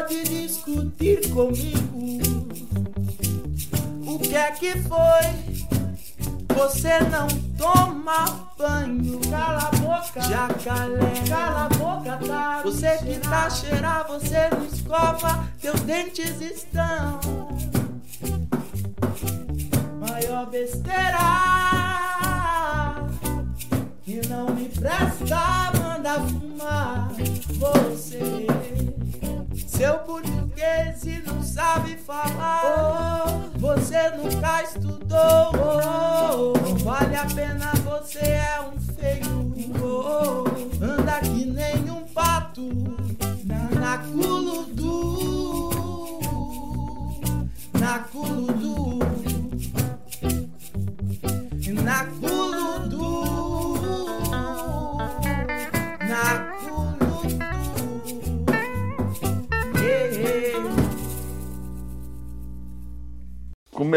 pode discutir comigo. O que é que foi? Você não toma banho. Cala a boca, jacaré. Cala a boca, tá? Você que tá cheirar, você não escova. Teus dentes estão. Maior besteira. Que não me presta, manda fumar. Você. Seu português e não sabe falar. Você nunca estudou. Não vale a pena, você é um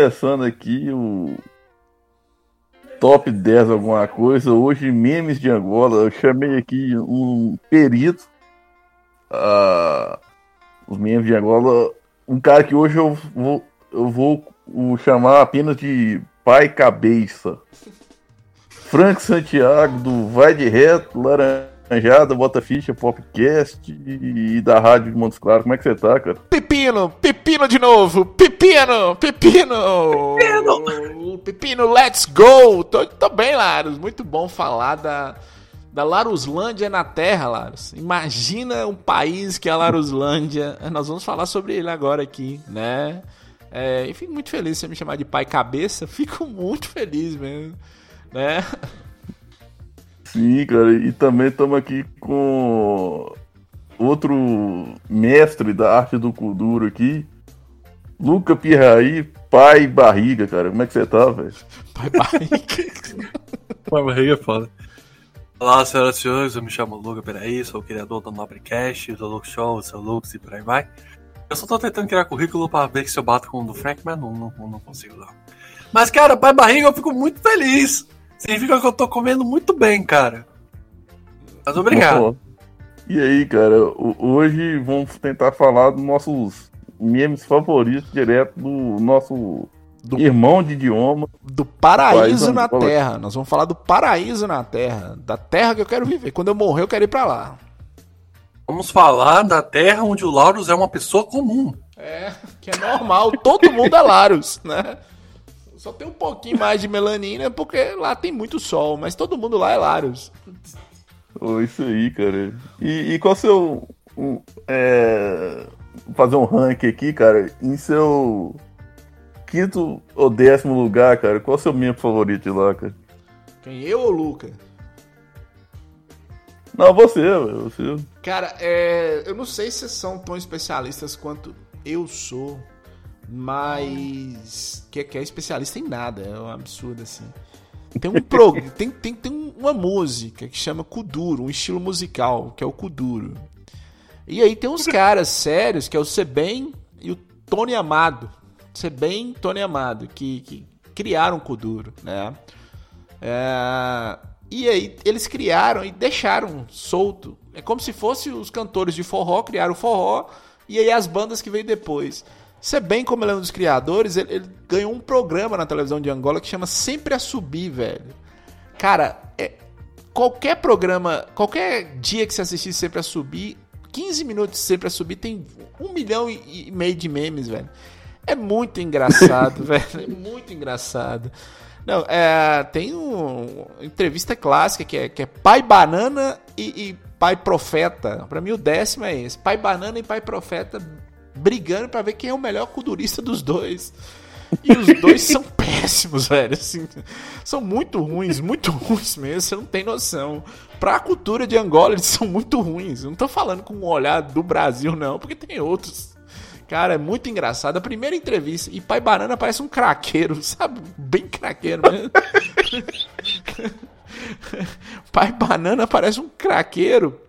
Começando aqui o top 10 alguma coisa. Hoje, memes de Angola. Eu chamei aqui um perito. Uh, os memes de Angola. Um cara que hoje eu vou, eu vou chamar apenas de pai cabeça. Frank Santiago, do Vai de Reto, Laranjada, Bota Ficha, Popcast e da Rádio de Montes Claros. Como é que você tá, cara? Pepino, pepino de novo, pepino, pepino. Pepino, pepino let's go. Tô, tô bem, Laros. Muito bom falar da, da Laruslândia na Terra, Laros. Imagina um país que é a Laruslândia. Nós vamos falar sobre ele agora aqui, né? É, e fico muito feliz de você me chamar de pai cabeça. Fico muito feliz mesmo né? Sim, cara, e também estamos aqui com outro mestre da arte do Kuduro aqui, Luca Pirraí, pai barriga, cara. Como é que você tá, velho? Pai barriga. pai barriga é foda. Olá, senhoras e senhores, eu me chamo Luca Peraí, sou o criador do Nobrecast, do Luke Show, do seu Lux e por aí vai. Eu só tô tentando criar currículo pra ver se eu bato com o do Frank, mas não, não, não consigo não. Mas, cara, pai barriga, eu fico muito feliz. Significa que eu tô comendo muito bem, cara. Mas obrigado. E aí, cara, hoje vamos tentar falar dos nossos memes favoritos direto do nosso do, irmão de idioma. Do paraíso na Terra. Nós vamos falar do paraíso na Terra. Da terra que eu quero viver. Quando eu morrer, eu quero ir pra lá. Vamos falar da terra onde o Laurus é uma pessoa comum. É, que é normal. Todo mundo é Laurus, né? Só tem um pouquinho mais de melanina porque lá tem muito sol, mas todo mundo lá é Larios. Oh, isso aí, cara. E, e qual seu. Um, é, fazer um ranking aqui, cara. Em seu quinto ou décimo lugar, cara, qual é o seu membro favorito de lá, cara? Quem? Eu ou Luca? Não, você, você. Cara, é, eu não sei se são tão especialistas quanto eu sou mas que, que é especialista em nada, é um absurdo assim. Tem um pro, tem, tem, tem uma música que chama Kuduro, um estilo musical, que é o Kuduro. E aí tem uns caras sérios, que é o Seben e o Tony Amado. Seben e Tony Amado, que, que criaram o Kuduro, né? É, e aí eles criaram e deixaram solto. É como se fosse os cantores de forró criaram o forró e aí as bandas que veio depois. Você bem como ele é um dos criadores, ele, ele, ganhou um programa na televisão de Angola que chama Sempre a Subir, velho. Cara, é, qualquer programa, qualquer dia que você assistir Sempre a Subir, 15 minutos Sempre a Subir tem um milhão e, e meio de memes, velho. É muito engraçado, velho. É muito engraçado. Não, é, tem um, uma entrevista clássica que é, que é Pai Banana e, e Pai Profeta. Para mim, o décimo é esse: Pai Banana e Pai Profeta brigando para ver quem é o melhor kudurista dos dois. E os dois são péssimos, velho. Assim, são muito ruins, muito ruins mesmo, você não tem noção. Pra cultura de Angola, eles são muito ruins. Eu não tô falando com um olhar do Brasil, não, porque tem outros. Cara, é muito engraçado. A primeira entrevista, e Pai Banana parece um craqueiro, sabe? Bem craqueiro mesmo. Pai Banana parece um craqueiro.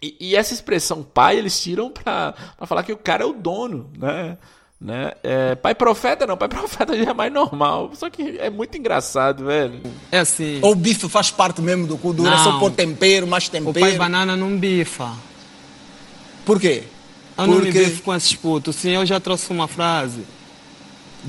E, e, essa expressão pai eles tiram pra, pra falar que o cara é o dono, né? né? É, pai profeta não, pai profeta já é mais normal. Só que é muito engraçado, velho. É assim. Ou o bife faz parte mesmo do cu duro, é só pôr tempero, mais tempero. O pai banana não bifa. Por quê? Eu não me Porque- bifo com esses putos. Sim, eu já trouxe uma frase.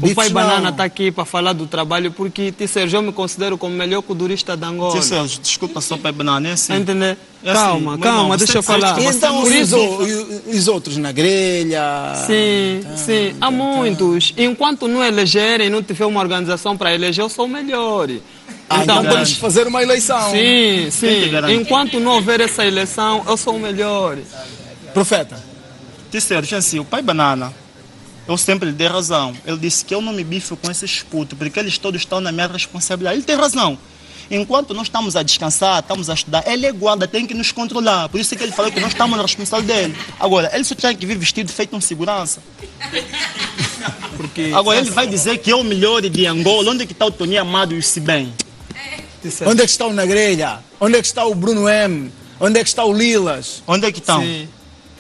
O pai não. Banana está aqui para falar do trabalho porque, T. Sérgio, eu me considero como o melhor codurista de Angola. Sim, Sérgio, desculpa só para banana, é assim. Entender? É assim, calma, calma, irmão, deixa eu falar. E então, Por os, isso, o- e- e os outros na grelha? Sim, sim, há muitos. Enquanto não elegerem, não tiver uma organização para eleger, eu sou o melhor. Ah, então Então, temos que fazer uma eleição. sim, sim. Enquanto não houver essa eleição, eu sou o melhor. Profeta, Sim, Sérgio, assim, o pai banana, eu sempre lhe dei razão. Ele disse que eu não me bifo com esses putos, porque eles todos estão na minha responsabilidade. Ele tem razão. Enquanto nós estamos a descansar, estamos a estudar, ele é guarda, tem que nos controlar. Por isso é que ele falou que nós estamos na responsabilidade dele. Agora, ele só tinha que vir vestido feito um segurança. Porque Agora, ele vai dizer que é o melhor de Angola. Onde é que está o Tony Amado e o Sibem? onde é que está o na grelha? Onde é que está o Bruno M? Onde é que está o Lilas? Onde é que estão? Sim.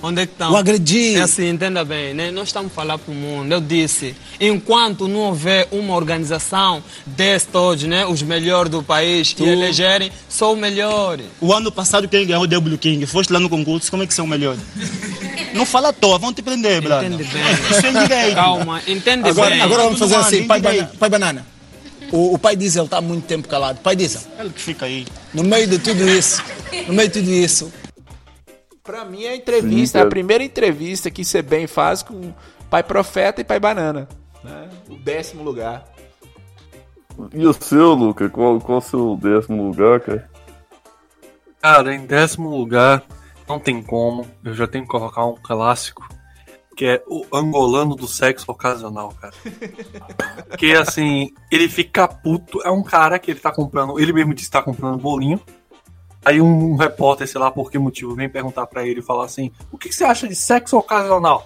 Onde é que estão? O Agredi? É assim, entenda bem, né? Nós estamos a falar para o mundo. Eu disse, enquanto não houver uma organização desse todos, né? Os melhores do país e elegerem, sou o melhor. O ano passado, quem ganhou o W King? Foste lá no concurso, como é que são o melhor? Não fala à toa, vão te prender, brother. Entende bem. Isso é direito. Calma, entende Agora, bem. agora vamos fazer bem, assim, pai. Bana- pai Banana. O, o pai Diesel está há muito tempo calado. Pai Diesel, Ele que fica aí. no meio de tudo isso, no meio de tudo isso, Pra mim é a entrevista, Sim, a primeira entrevista que você bem faz com Pai Profeta e Pai Banana. Né? O décimo lugar. E o seu, Luca? Qual, qual o seu décimo lugar, cara? Cara, em décimo lugar, não tem como. Eu já tenho que colocar um clássico. Que é o angolano do sexo ocasional, cara. Que assim, ele fica puto. É um cara que ele tá comprando. Ele mesmo disse que tá comprando bolinho. Aí um, repórter, sei lá por que motivo, vem perguntar pra ele e falar assim: O que, que você acha de sexo ocasional?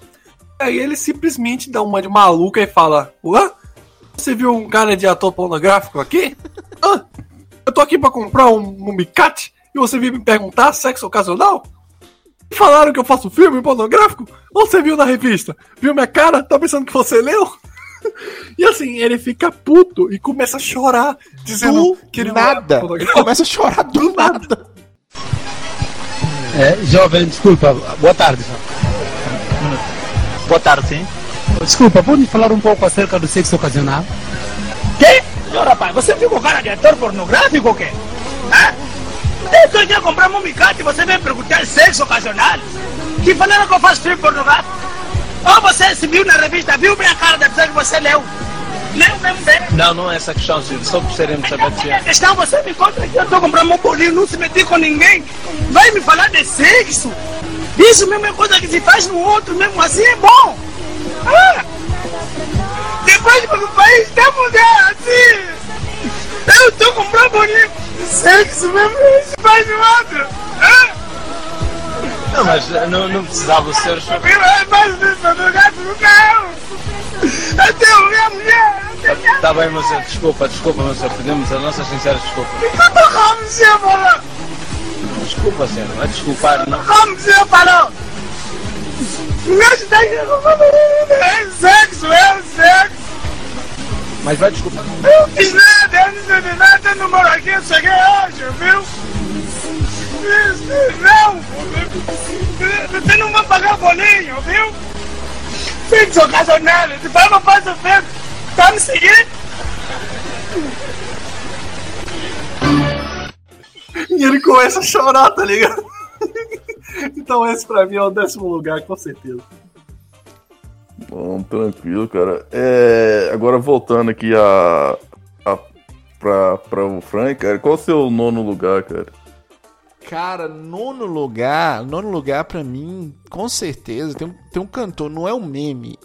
Aí ele simplesmente dá uma de maluca e fala: Ué? Você viu um cara de ator pornográfico aqui? Hã? Eu tô aqui pra comprar um, um micate e você veio me perguntar sexo ocasional? Falaram que eu faço filme pornográfico? Ou você viu na revista? Viu minha cara? Tá pensando que você leu? E assim, ele fica puto e começa a chorar, dizendo que ele nada. Ele começa a chorar do nada. É, jovem, desculpa, boa tarde. Boa tarde, sim. Desculpa, pode falar um pouco acerca do sexo ocasional? Quê? Senhor rapaz, você fica com cara de ator pornográfico ou quê? Hã? Desde que eu ia comprar um micate e você vem perguntar sexo ocasional? Que falaram que eu faço filme pornográfico? Ou você se viu na revista, viu minha cara da pessoa que você leu? Leu mesmo bem? Não, não é essa questão, senhor. Só gostaríamos de saber se A questão, você me conta que eu tô comprando um bolinho, não se meter com ninguém. Vai me falar de sexo? Isso mesmo é coisa que se faz no outro, mesmo assim é bom. Ah! Depois que o país está mudando assim, eu tô comprando bolinho. Sexo mesmo se faz no outro. Não, mas não, não precisava ser. Eu. Até o minha mulher. Até minha Tá bem, mas eh, desculpa, desculpa, mas pedimos as nossas sinceras desculpas. Desculpa, senhor, não é desculpar, não. Você falou? Não está É sexo, é sexo. Mas vai desculpar. Eu não fiz nada, eu não fiz nada, eu não moro aqui, eu cheguei hoje, viu? Não, você não vai pagar bolinho, viu? Sexo ocasional, se vai não faz o feito, tá me seguindo? E ele começa a chorar, tá ligado? então esse pra mim é o décimo lugar, com certeza. Bom, tranquilo, cara. É, agora voltando aqui a, a pra, pra o Frank, cara, qual o seu nono lugar, cara? Cara, nono lugar, nono lugar pra mim, com certeza, tem um, tem um cantor, não é um meme.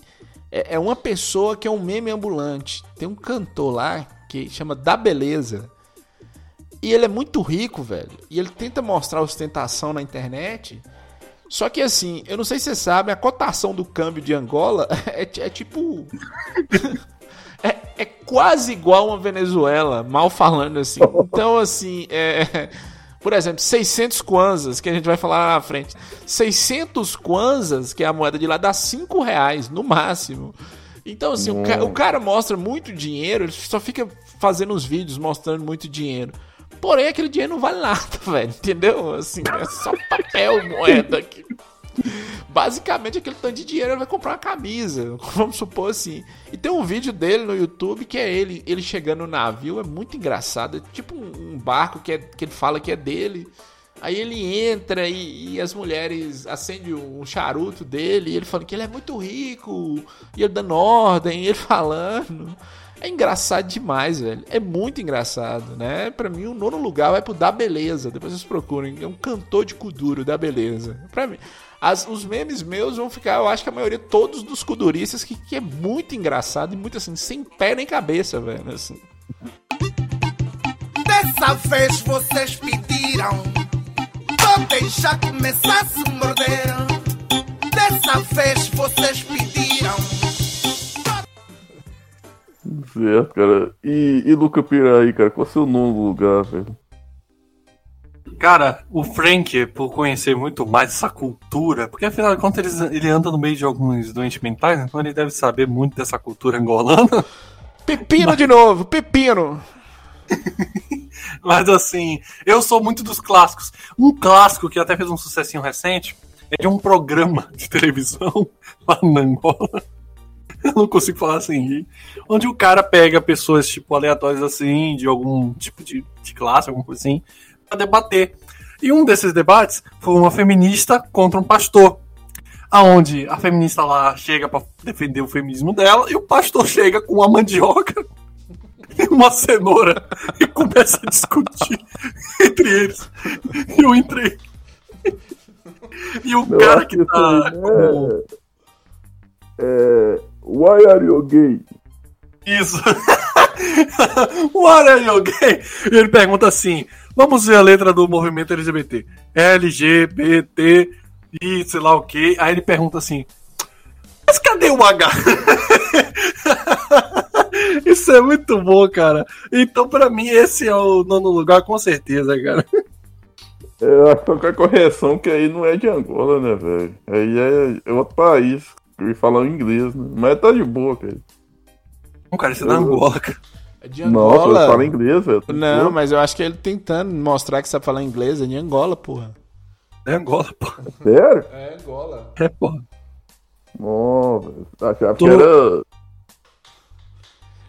É, é uma pessoa que é um meme ambulante. Tem um cantor lá que chama Da Beleza. E ele é muito rico, velho. E ele tenta mostrar ostentação na internet. Só que assim, eu não sei se você sabe, a cotação do câmbio de Angola é, ti- é tipo. é, é quase igual uma Venezuela, mal falando assim. Então, assim, é. Por exemplo, 600 kwanzas, que a gente vai falar lá na frente. 600 kwanzas, que é a moeda de lá, dá 5 reais, no máximo. Então, assim, o, ca- o cara mostra muito dinheiro, ele só fica fazendo os vídeos mostrando muito dinheiro. Porém, aquele dinheiro não vale nada, velho, entendeu? Assim, é só papel, moeda. Que... basicamente aquele tanto de dinheiro ele vai comprar uma camisa, vamos supor assim. E tem um vídeo dele no YouTube que é ele, ele chegando no navio, é muito engraçado, é tipo um, um barco que, é, que ele fala que é dele. Aí ele entra e, e as mulheres acendem um charuto dele, e ele falando que ele é muito rico, e ele dando ordem, ele falando. É engraçado demais, velho. É muito engraçado, né? Pra mim, o nono lugar vai pro Da Beleza. Depois vocês procurem. É um cantor de Kuduro, Da Beleza. Pra mim. As, os memes meus vão ficar, eu acho que a maioria, todos dos kuduristas, que, que é muito engraçado e muito assim, sem pé nem cabeça, velho. Assim. Dessa vez vocês pediram. Vou deixar começar a se morder. Dessa vez vocês pediram. Certo, cara. E, e Luca Piraí, cara, qual é o seu nono lugar, velho? Cara, o Frank, por conhecer muito mais essa cultura, porque afinal de contas ele, ele anda no meio de alguns doentes mentais, então ele deve saber muito dessa cultura angolana. Pepino de novo, pepino! Mas assim, eu sou muito dos clássicos. Um clássico que até fez um sucessinho recente é de um programa de televisão lá na Angola. Eu não consigo falar assim. Onde o cara pega pessoas, tipo, aleatórias assim, de algum tipo de, de classe, alguma coisa assim, pra debater. E um desses debates foi uma feminista contra um pastor. Aonde a feminista lá chega para defender o feminismo dela e o pastor chega com uma mandioca e uma cenoura e começa a discutir entre eles. E eu entrei. E o Não, cara que tá. aí É, é, why are you gay? Isso. What are you gay? E ele pergunta assim: vamos ver a letra do movimento LGBT. LGBT e sei lá o que. Aí ele pergunta assim: mas cadê o H? Isso é muito bom, cara. Então, pra mim, esse é o nono lugar, com certeza, cara. É, acho que a correção que aí não é de Angola, né, velho? Aí é, outro país. Que falam inglês, né? Mas tá de boa, cara. Não, cara, isso é da Angola, cara. É de Nossa, Angola. ele fala inglês, velho. Não, mas eu acho que ele tentando mostrar que sabe falar inglês é de Angola, porra. É Angola, pô. Sério? É Angola. É, porra. Achava Tu- que era.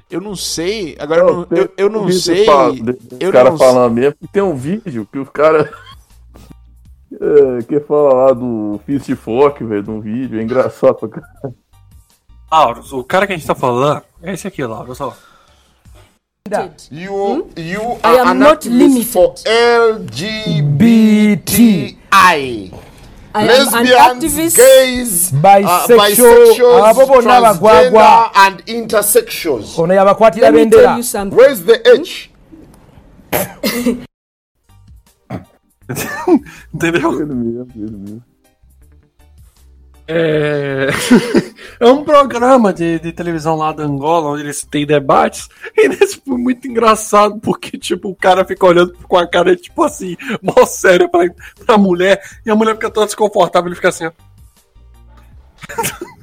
Eu não sei, agora eu não, eu, eu um não vídeo sei. de Eu cara não falando mesmo. Tem um vídeo que os caras. É, que fala lá do Fist Fork, velho, de um vídeo. É engraçado pra caralho. Lauro, o cara que a gente tá falando é esse aqui, Lauro, só. limited. You, hmm? you are I am an not limited. for LGBTI. I lesbians, am an activist, gays, bisexual, bisexuals, and intersexuals. Ono. Where's the H? Eh. É... é um programa de, de televisão lá da Angola, onde eles têm debates, e nesse foi muito engraçado, porque, tipo, o cara fica olhando com a cara, tipo assim, mó séria pra, pra mulher, e a mulher fica toda desconfortável, ele fica assim, ó.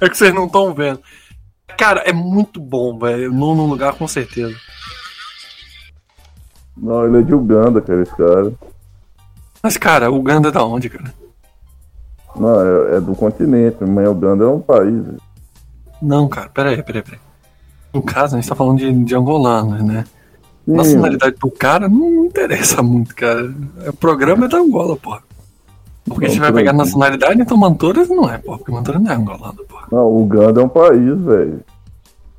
É que vocês não estão vendo. Cara, é muito bom, velho. Nono lugar, com certeza. Não, ele é de Uganda, cara, esse cara. Mas, cara, Uganda é da onde, cara? Não, é, é do continente, mas Uganda é um país. Não, cara, peraí, peraí, peraí. No caso, a gente tá falando de, de angolanos, né? Sim, Nacionalidade do cara não, não interessa muito, cara. O programa é da Angola, porra. Porque Não, se vai pegar nacionalidade, então Mantoras não é, porra. Porque Mantoras não é angolano, porra. Não, Uganda é um país, velho.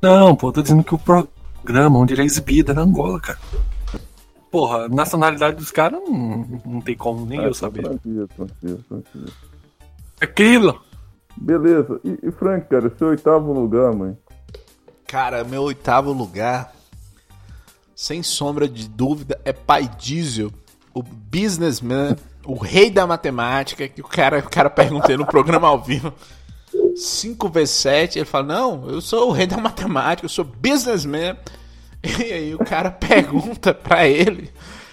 Não, pô, tô dizendo que o programa onde ele é exibido é na Angola, cara. Porra, nacionalidade dos caras não, não tem como nem eu saber. Tranquilo, tranquilo, tranquilo. Aquilo! Beleza. E, e Frank, cara, seu oitavo lugar, mãe. Cara, meu oitavo lugar, sem sombra de dúvida, é Pai Diesel, o businessman, o rei da matemática, que o cara, o cara perguntei no programa ao vivo. 5 vezes 7, ele fala: Não, eu sou o rei da matemática, eu sou businessman. E aí o cara pergunta pra ele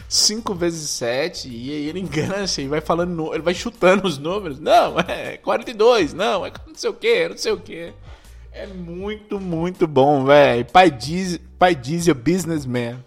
5 vezes 7, e aí ele engancha e vai falando, ele vai chutando os números. Não, é 42, não, é não sei o que, não sei o que. É muito, muito bom, velho. Pai Diesel, pai Diesel businessman.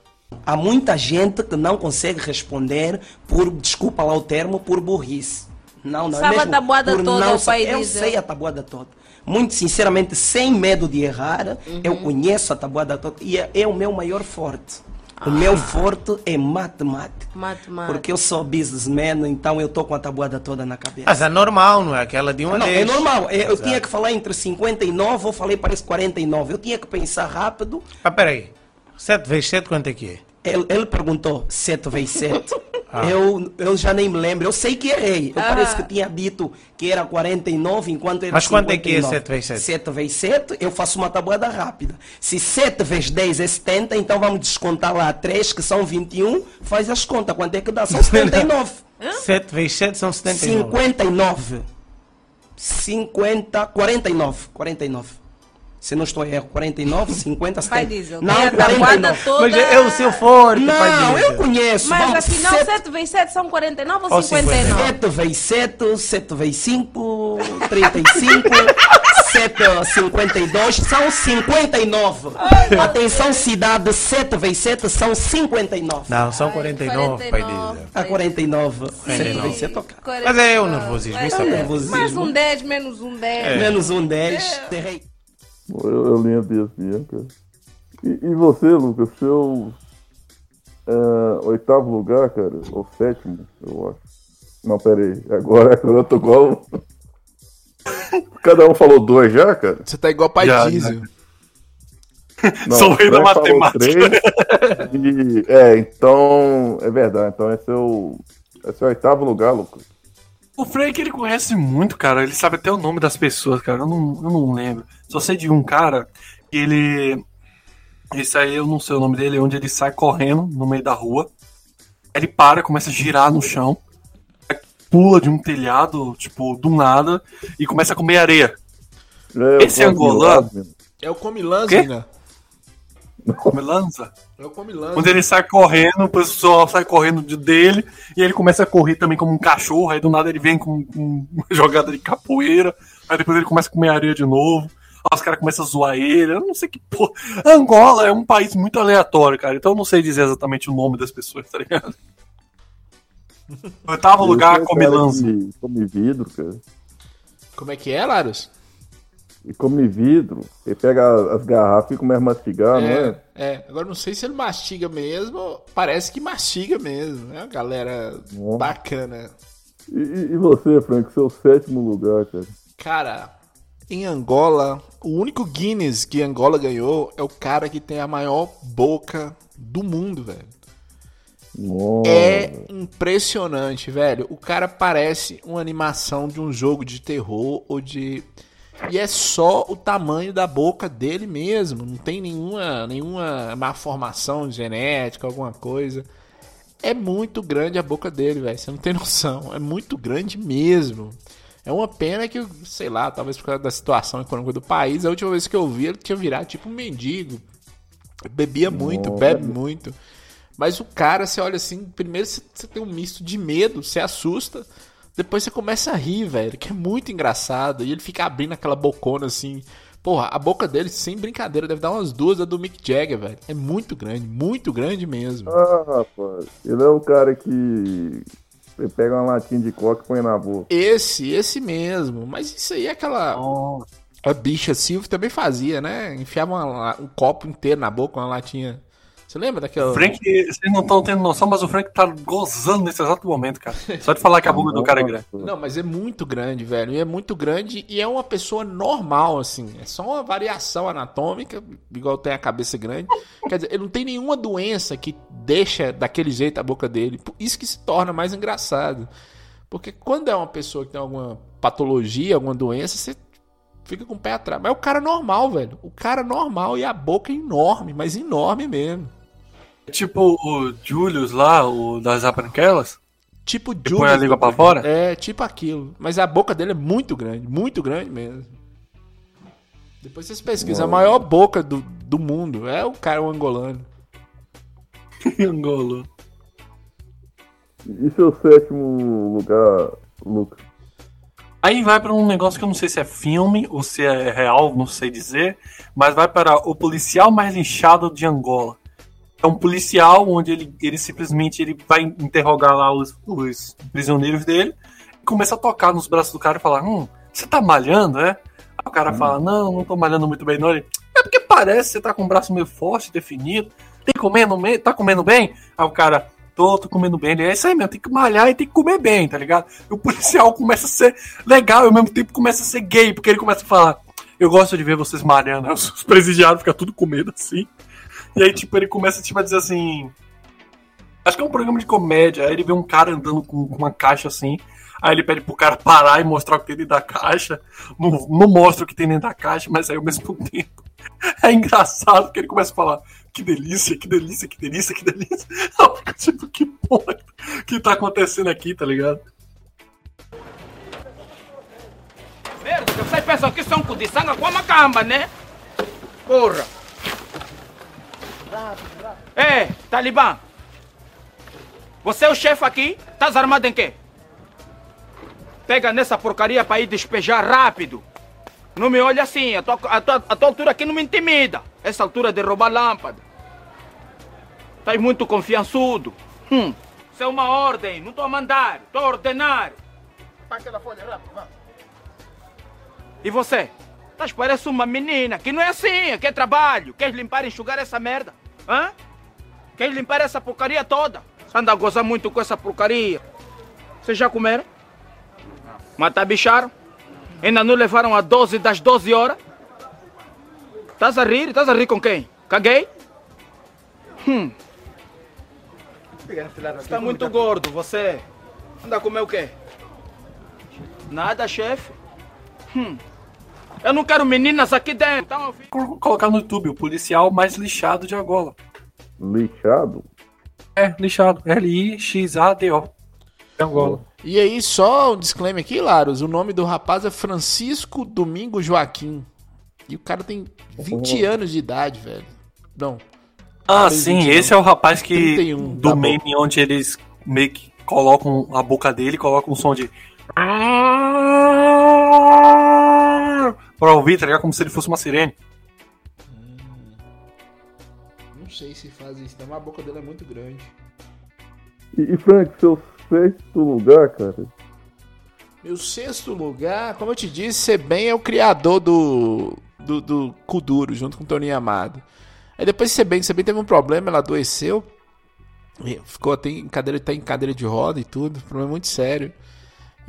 Há muita gente que não consegue responder por, desculpa lá o termo, por burrice. Não, não. é Sabe a mesmo tabuada por toda, não o pai Eu diz, sei é? a tabuada toda. Muito sinceramente, sem medo de errar, eu Uhum. conheço a tabuada toda e é, é o meu maior forte. O Ah. meu forte é matemática. Matemática. Porque eu sou businessman, então eu estou com a tabuada toda na cabeça. Mas é normal, não é aquela de uma Não, é normal. É, Eu Exato. tinha que falar entre 59, eu falei parece 49. Eu tinha que pensar rápido. Ah, peraí. 7 vezes 7 quanto é que é? Ele, ele perguntou 7 vezes 7. Ah. eu, eu já nem me lembro. Eu sei que errei. Eu Ah. parece que tinha dito que era 49 enquanto era Mas quanto é que é 59. 7 vezes 7? 7 vezes 7, eu faço uma tabuada rápida. Se 7 vezes 10 é 70, então vamos descontar lá 3, que são 21. Faz as contas. Quanto é que dá? São 79. 7 vezes 7 são 79. 59. 50, 49. 49. Se não estou erro, 49, 50, Pai 70. Diesel, Não, tabuada 49. toda- Mas é o seu forte, Não, pai Diesel. eu conheço. Mas afinal, sete- 7 vezes 7 são 49 ou Ou 59? 7 vezes 7, 7 vezes 5, 35, 7, 52, são 59. Atenção, cidade, 7 vezes 7 são 59. Não, são 49, pai Diesel. A 49, 7 49. vezes 7, ok. Mas é o nervosismo, isso É o é nervosismo. Mais um 10, menos um 10. Menos um 10, errei. Eu, eu lembro disso mesmo, cara. E, e você, Lucas, seu é, oitavo lugar, cara, ou sétimo, eu acho. Não, pera aí. Agora, agora eu tô igual. Cada um falou dois já, cara? Você tá igual pai Já, Diesel. Não, Sou o rei da matemática. três, e- é, então. É verdade. Então esse é o. Esse é o oitavo lugar, Lucas. O Frank, ele conhece muito, cara. Ele sabe até o nome das pessoas, cara. Eu não, eu não lembro. Só sei de um cara que ele. Esse aí eu não sei o nome dele, onde ele sai correndo no meio da rua. Ele para, começa a girar no chão. Pula de um telhado, tipo, do nada, e começa a comer areia. É, Esse angolano. É o Quê? né? Comilanza? É o Comilanza. Quando ele sai correndo, o pessoal sai correndo de- dele, e ele começa a correr também como um cachorro, aí do nada ele vem com, com uma jogada de capoeira, aí depois ele começa a comer areia de novo, aí os caras começam a zoar ele, eu não sei que porra. Angola é um país muito aleatório, cara, então eu não sei dizer exatamente o nome das pessoas, tá ligado? Oitavo lugar, lança. que Come vidro, cara. Como é que é, Larus? E come vidro. Ele pega as garrafas e começa a mastigar, não é? é, agora não sei se ele mastiga mesmo. Parece que mastiga mesmo, né? Galera Nossa. bacana. E, e- e você, Frank, seu sétimo lugar, cara? Cara, em Angola, o único Guinness que Angola ganhou é o cara que tem a maior boca do mundo, velho. Nossa. É impressionante, velho. O cara parece uma animação de um jogo de terror ou de. E é só o tamanho da boca dele mesmo. Não tem nenhuma, nenhuma malformação genética, alguma coisa. É muito grande a boca dele, velho. Você não tem noção. É muito grande mesmo. É uma pena que, sei lá, talvez por causa da situação econômica do país, a última vez que eu vi ele tinha virado tipo um mendigo. Bebia muito, Nossa. bebe muito. Mas o cara, você olha assim, primeiro você você tem um misto de medo, você assusta, depois você começa a rir, velho, que é muito engraçado. E ele fica abrindo aquela bocona assim. Porra, a boca dele, sem brincadeira, deve dar umas duas da do Mick Jagger, velho. É muito grande, muito grande mesmo. Ah, rapaz. Ele é o cara que. Ele pega uma latinha de coca e põe na boca. Esse, esse mesmo. Mas isso aí é aquela. A bicha Silvio também fazia, né? Enfiava uma- um copo inteiro na boca, uma latinha. Você lembra daquela. O Frank, vocês não estão tendo noção, mas o Frank tá gozando nesse exato momento, cara. Só de falar que a boca do cara é grande. Não, mas é muito grande, velho. E é muito grande e é uma pessoa normal, assim. É só uma variação anatômica, igual tem a cabeça grande. Quer dizer, ele não tem nenhuma doença que deixa daquele jeito a boca dele. Por Isso que se torna mais engraçado. Porque quando é uma pessoa que tem alguma patologia, alguma doença, você fica com o pé atrás. Mas é o cara normal, velho. O cara normal e a boca é enorme, mas enorme mesmo. É tipo o Julius lá, o das Branquelas. Tipo Que põe a língua pra fora? É, tipo aquilo. Mas a boca dele é muito grande, muito grande mesmo. Depois vocês pesquisam, a maior boca do, do mundo é o cara o angolano. Angolo. E seu sétimo lugar, Lucas? Aí vai pra um negócio que eu não sei se é filme ou se é real, não sei dizer, mas vai para o policial mais inchado de Angola. É um policial onde ele, ele simplesmente ele vai interrogar lá os, os prisioneiros dele, começa a tocar nos braços do cara e falar: Hum, você tá malhando, é? Aí o cara fala: Não, não tô malhando muito bem, não. Ele, é porque parece que você tá com o braço meio forte, definido. Tem comendo, me- tá comendo bem? Aí o cara, tô, tô comendo bem. Ele, é isso aí mesmo, tem que malhar e tem que comer bem, tá ligado? E o policial começa a ser legal e ao mesmo tempo começa a ser gay, porque ele começa a falar: Eu gosto de ver vocês malhando. Os presidiários ficam tudo com medo assim. E aí, tipo, ele começa tipo, a dizer assim. Acho que é um programa de comédia. Aí ele vê um cara andando com, uma caixa assim. Aí ele pede pro cara parar e mostrar o que tem dentro da caixa. Não, não mostra o que tem dentro da caixa, mas aí ao mesmo tempo é engraçado porque ele começa a falar: que delícia, que delícia, que delícia, que delícia. Tipo, que porra que tá acontecendo aqui, tá ligado? Merda, vocês pensam que são de sangue com a macamba, né? Porra! Ei, Talibã! Você é o chefe aqui? Estás armado em quê? Pega nessa porcaria para ir despejar rápido. Não me olha assim, a tua, a, tua, a tua altura aqui não me intimida. Essa altura de roubar lâmpada. Estás muito confiançudo. Hum. Isso é uma ordem, não estou a mandar, estou a ordenar. Para aquela folha rápido, vá. E você? Estás parece uma menina, que não é assim, aqui é trabalho. Queres limpar enxugar essa merda? Hã? Queres limpar essa porcaria toda? Anda a gozar muito com essa porcaria. Vocês já comeram? Tá bicharam? Ainda não levaram a 12 das 12 horas? Estás a rir? Estás a rir com quem? Caguei? Hum. Está muito gordo, você. Anda a comer o quê? Nada, chefe. Hum. Eu não quero meninas aqui dentro. Então eu fico... Vou colocar no YouTube o policial mais lixado de Angola. Lixado? É, lixado. L-I-X-A-D-O. De Angola. E aí, só um disclaimer aqui, Laros. O nome do rapaz é Francisco Domingo Joaquim. E o cara tem 20 anos de idade, velho. Não. Ah, sim, 21. esse é o rapaz que. 31, do tá bom. meme onde eles meio que colocam a boca dele, colocam um som de. Pra ouvir, tá ligado? Como se ele fosse uma sirene. Não sei se faz isso, não, mas a boca dele é muito grande. E, e Frank, seu sexto lugar, cara? Meu sexto lugar, como eu te disse, Sebem é o criador do, do, do Kuduro, junto com o Toninho Amado. Aí depois de Sebem, Sebem teve um problema, ela adoeceu. Ficou até em cadeira, tá em cadeira de roda e tudo, problema muito sério.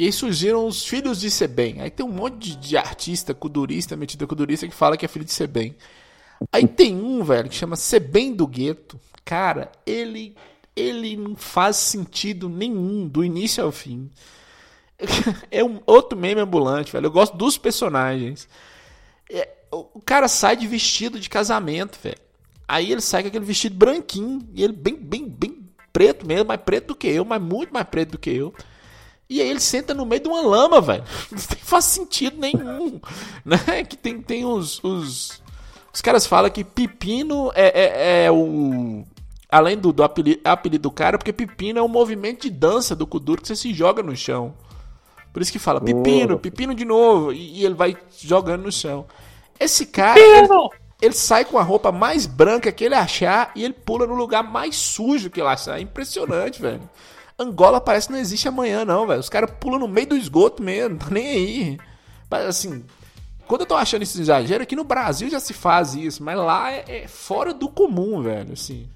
E aí surgiram os filhos de Sebem. Aí tem um monte de, artista, kudurista, metido a kudurista, que fala que é filho de Sebem. Aí tem um, velho, que chama Sebem do Gueto. Cara, ele, ele não faz sentido nenhum, do início ao fim. É um outro meme ambulante, velho. Eu gosto dos personagens. É, o o cara sai de vestido de casamento, velho. Aí ele sai com aquele vestido branquinho. E ele bem, bem, bem preto mesmo. Mais preto do que eu, mas muito mais preto do que eu. E aí ele senta no meio de uma lama, velho. Não faz sentido nenhum. Né? Que tem, tem os, os. Os caras falam que pepino é, é, é o. Além do, do apelido, apelido do cara, porque pepino é um movimento de dança do Kuduro que você se joga no chão. Por isso que fala pepino, pepino de novo. E, e ele vai jogando no chão. Esse cara. Ele, ele sai com a roupa mais branca que ele achar e ele pula no lugar mais sujo que ele achar. É impressionante, velho. Angola parece que não existe amanhã, não, velho. Os caras pulam no meio do esgoto mesmo, tá nem aí. Mas assim, quando eu tô achando esse exagero, aqui no Brasil já se faz isso, mas lá é, é fora do comum, velho, assim.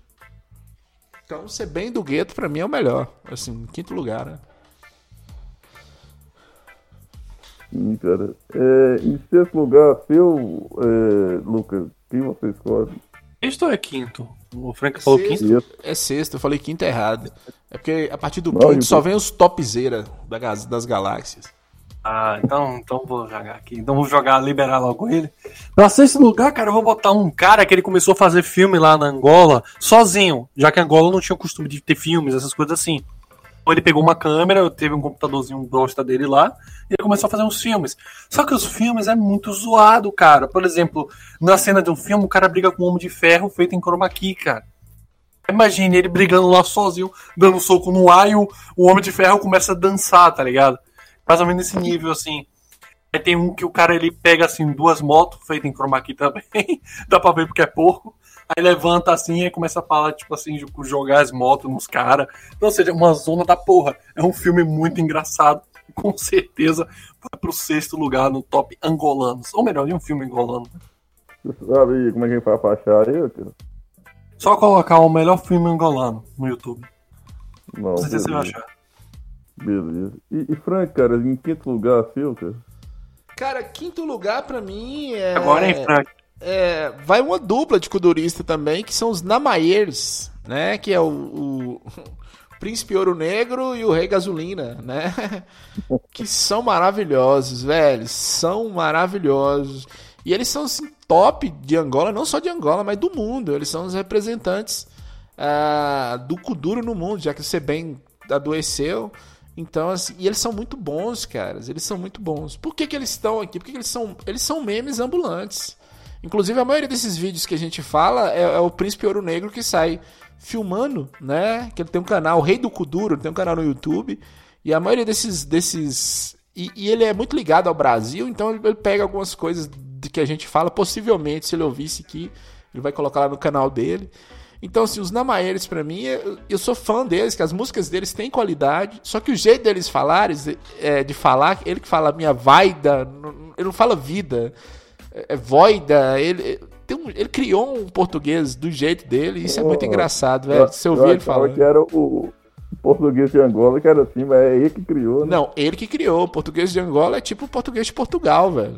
Então, ser bem do gueto, pra mim, é o melhor. Assim, em quinto lugar, né? Sim, cara. É, em sexto lugar, seu, é, Lucas, quem você escolhe? Sexto ou é quinto? O Frank falou quinto. Sexto. É sexto, eu falei quinto errado. É porque a partir do Não, quinto só vem os topzera das galáxias. Ah, então, então vou jogar aqui. Então vou jogar, liberar logo ele. Pra sexto lugar, cara, eu vou botar um cara que ele começou a fazer filme lá na Angola sozinho, já que Angola não tinha o costume de ter filmes, essas coisas assim. Ele pegou uma câmera, teve um computadorzinho bosta dele lá, e ele começou a fazer uns filmes. Só que os filmes é muito zoado, cara. Por exemplo, na cena de um filme, o cara briga com um homem de ferro feito em chroma key, cara. Imagine ele brigando lá sozinho, dando soco no ar e o, o Homem de Ferro começa a dançar, tá ligado? Mais ou menos nesse nível, assim. Aí tem um que o cara ele pega assim duas motos feitas em chroma key também, dá pra ver porque é porco. Aí levanta assim e começa a falar, tipo assim, de jogar as motos nos caras. Então, ou seja, uma zona da porra. É um filme muito engraçado. com certeza vai pro sexto lugar no top angolanos. Ou melhor, de um filme angolano. Você sabe como é que a gente faz pra achar aí, cara? Só colocar o melhor filme angolano no YouTube. Não, Com certeza você vai achar. Beleza. E, e Frank, cara, em quinto lugar, seu, cara? Cara, quinto lugar pra mim é. Agora, hein, Frank? É, vai uma dupla de kudurista também, que são os Namayers, né? Que é o, o Príncipe Ouro Negro e o Rei Gasolina, né? que são maravilhosos, velho. São maravilhosos. E eles são assim, top de Angola, não só de Angola, mas do mundo. Eles são os representantes ah, do Kuduro no mundo, já que você bem adoeceu. Então, assim, e eles são muito bons, caras. Eles são muito bons. Por que, que eles estão aqui? Porque eles são, eles são memes ambulantes. Inclusive, a maioria desses vídeos que a gente fala é, é o Príncipe Ouro Negro que sai filmando, né? Que ele tem um canal, o Rei do Kuduro, tem um canal no YouTube. E a maioria desses. desses e, e ele é muito ligado ao Brasil, então ele, ele pega algumas coisas de que a gente fala. Possivelmente, se ele ouvisse aqui, ele vai colocar lá no canal dele. Então, assim, os Namaeres, pra mim, eu, eu sou fã deles, que as músicas deles têm qualidade, só que o jeito deles falarem, é, de falar, ele que fala minha vaida, ele não fala vida, é, é voida, ele, tem um- ele criou um português do jeito dele, isso é muito Oh, engraçado, velho. Você ouvir eu ele falando. que era o português de Angola, que era assim, mas é ele que criou, né? Não, ele que criou. O português de Angola é tipo o português de Portugal, velho.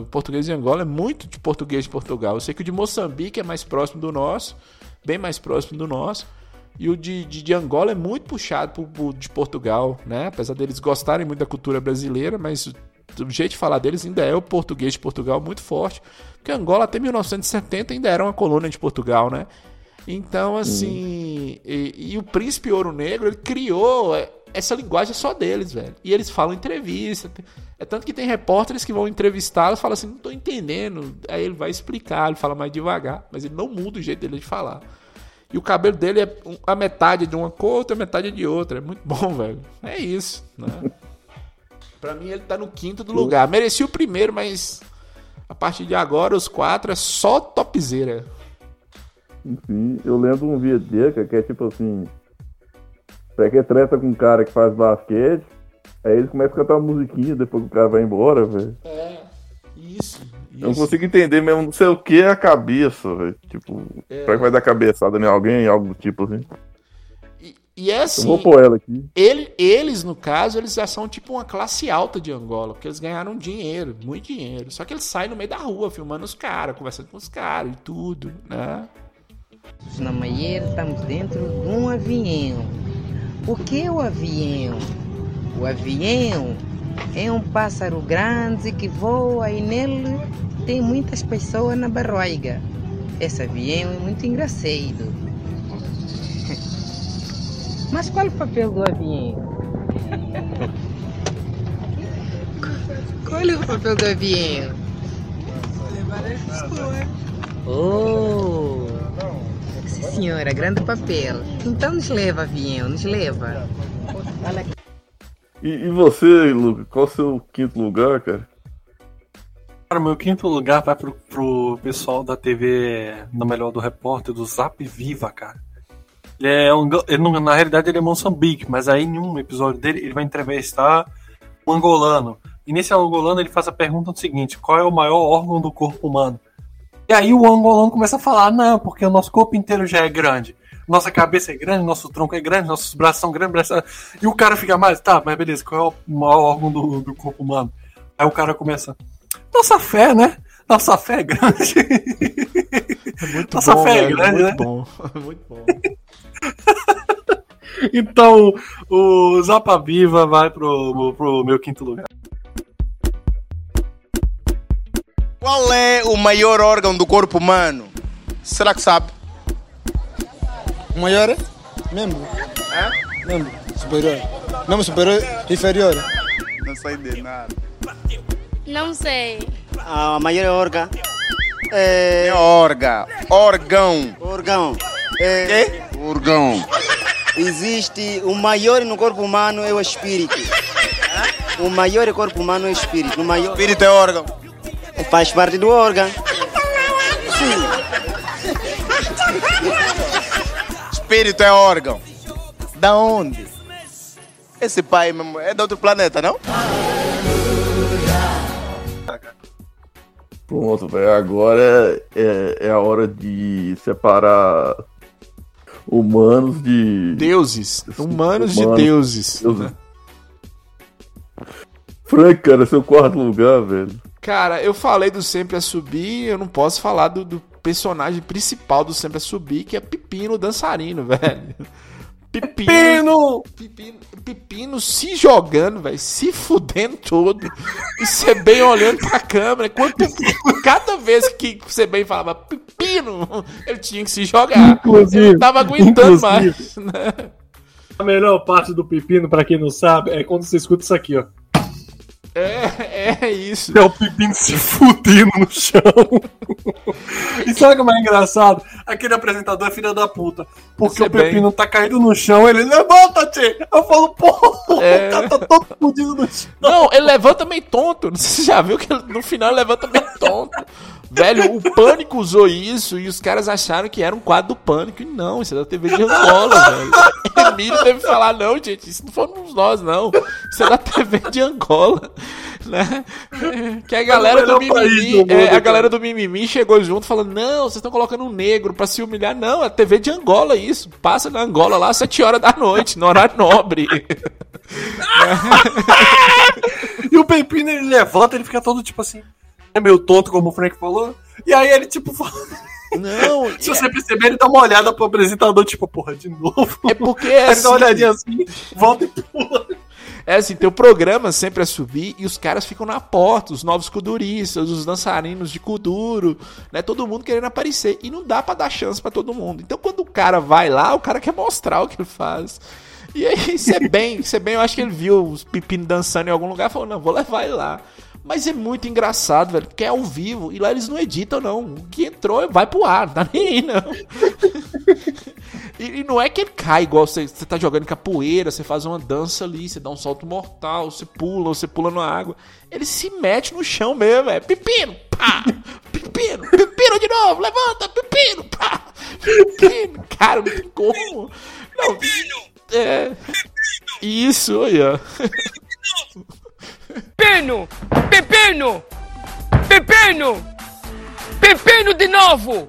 O português de Angola é muito de português de Portugal. Eu sei que o de Moçambique é mais próximo do nosso, bem mais próximo do nosso. E o de, de, de Angola é muito puxado pro, pro de Portugal, né? Apesar deles gostarem muito da cultura brasileira, mas o, jeito de falar deles ainda é o português de Portugal muito forte. Porque Angola até 1970 ainda era uma colônia de Portugal, né? Então, assim. E, e o Príncipe Ouro Negro, ele criou é, essa linguagem só deles, velho. E eles falam entrevista. É tanto que tem repórteres que vão entrevistá-los e falam assim: não tô entendendo. Aí ele vai explicar, ele fala mais devagar, mas ele não muda o jeito dele de falar. E o cabelo dele é a metade de uma cor, outra metade de outra. É muito bom, velho. É isso, né? pra mim, ele tá no quinto do lugar. Merecia o primeiro, mas a partir de agora, os quatro é só topzera. Enfim, eu lembro um vídeo dele, cara, que é tipo assim. Você que treta com um cara que faz basquete, aí ele começa a cantar uma musiquinha depois que o cara vai embora, velho. É, isso. Eu não consigo entender mesmo, não sei o que é a cabeça, velho. Tipo, É. será que vai dar cabeçada em alguém, algo do tipo assim? E é assim. Eu vou pôr ela aqui. ele- eles, no caso, eles já são tipo uma classe alta de Angola, porque eles ganharam dinheiro, muito dinheiro. Só que eles saem no meio da rua, filmando os caras, conversando com os caras e tudo, né? Na Maier estamos dentro de um avião. O que é o avião? O avião é um pássaro grande que voa e nele tem muitas pessoas na barriga. Esse avião é muito engraçado. Mas qual é o papel do avião? Qual é o papel do avião? Levar as pessoas. Oh! Sim, senhora, grande papel. Então nos leva, avião, nos leva. Olha aqui. E, e você, Lucas, qual o seu quinto lugar, cara? Cara, meu quinto lugar vai pro, pro pessoal da TV, no melhor do repórter, do Zap Viva, cara. Ele é um, ele não- na realidade ele é Moçambique, mas aí em um episódio dele ele vai entrevistar um angolano. E nesse angolano ele faz a pergunta seguinte: qual é o maior órgão do corpo humano? E aí o angolano começa a falar: não, porque o nosso corpo inteiro já é grande. Nossa cabeça é grande, nosso tronco é grande, nossos braços são grandes. braços- E o cara fica mais, tá, mas beleza, qual é o maior órgão do, do corpo humano? Aí o cara começa: nossa fé, né? Nossa fé é grande. Muito Nossa bom, fé é velho, grande, muito né? bom, muito bom. Então, o Zapa Viva vai pro, pro meu quinto lugar. Qual é o maior órgão do corpo humano? Será que sabe? O maior é? Membro. É? Membro. Superior. Membro superior inferior. Não sei de nada. Não sei. A maior órgão é. Orga. Órgão. Órgão. É. Órgão. Existe o maior no corpo humano é o espírito. O maior corpo humano é o espírito. O maior... Espírito é órgão. Faz parte do órgão. Espírito é órgão. Da onde? Esse pai mesmo é de outro planeta, não? Pronto, velho. Agora é, é a hora de separar humanos de. Deuses. Humanos de Humanos. deuses. Deuses. Frank, cara, seu quarto lugar, velho. Cara, eu falei do Sempre a Subir, eu não posso falar do, do personagem principal do Sempre a Subir, que é Pepino dançarino, velho. Pepino! Pepino, Pepino se jogando, velho, se fudendo todo. E você bem olhando pra câmera. Quanto, cada vez que você bem falava Pepino, ele tinha que se jogar. Inclusive- ele não tava aguentando inclusive- mais. né? A melhor parte do pepino, pra quem não sabe, é quando você escuta isso aqui, ó. É, é isso. É o pepino se fudendo no chão. e sabe o é mais engraçado? Aquele apresentador é filho da puta. Porque Você o pepino bem. tá caído no chão, ele levanta-te! Eu falo, porra, É. o cara tá todo fudido no chão. Não, ele levanta meio tonto. Você já viu que no final ele levanta meio tonto. Velho, o Pânico usou isso e os caras acharam que era um quadro do Pânico. E não, isso é da TV de Angola, velho. Emílio teve que falar, não, gente, isso não fomos nós, não. Isso é da TV de Angola. Né? Que a galera É do Mimimi, do é, a galera do Mimimi chegou junto falando, não, vocês estão colocando um negro pra se humilhar. Não, é TV de Angola isso. Passa na Angola lá às 7 horas da noite, no horário nobre. E o pepino ele levanta, ele fica todo tipo assim. É meio tonto, como o Frank falou. E aí ele, tipo, fala. Não, Se você perceber, ele dá uma olhada pro apresentador, tipo, porra, de novo. É porque é ele dá uma assim. olhadinha assim, volta e pula. É assim, tem o programa sempre a subir e os caras ficam na porta, os novos kuduristas, os dançarinos de kuduro, né? Todo mundo querendo aparecer. E não dá pra dar chance pra todo mundo. Então quando o cara vai lá, o cara quer mostrar o que ele faz. E aí, isso é bem, isso é bem, eu acho que ele viu os pepinos dançando em algum lugar e falou, não, vou levar ele lá. Mas é muito engraçado, velho, porque é ao vivo e lá eles não editam, não. O que entrou vai pro ar, não tá nem aí, não. E, e não é que ele cai igual você, você tá jogando capoeira, você faz uma dança ali, você dá um salto mortal, você pula, você pula na água. Ele se mete no chão mesmo, é pepino, pá, pepino, pepino de novo, levanta, pepino, pá, pepino. Cara, não tem como. Não, é. Isso, aí, ó. Pepino! Pepino! Pepino! Pepino de novo!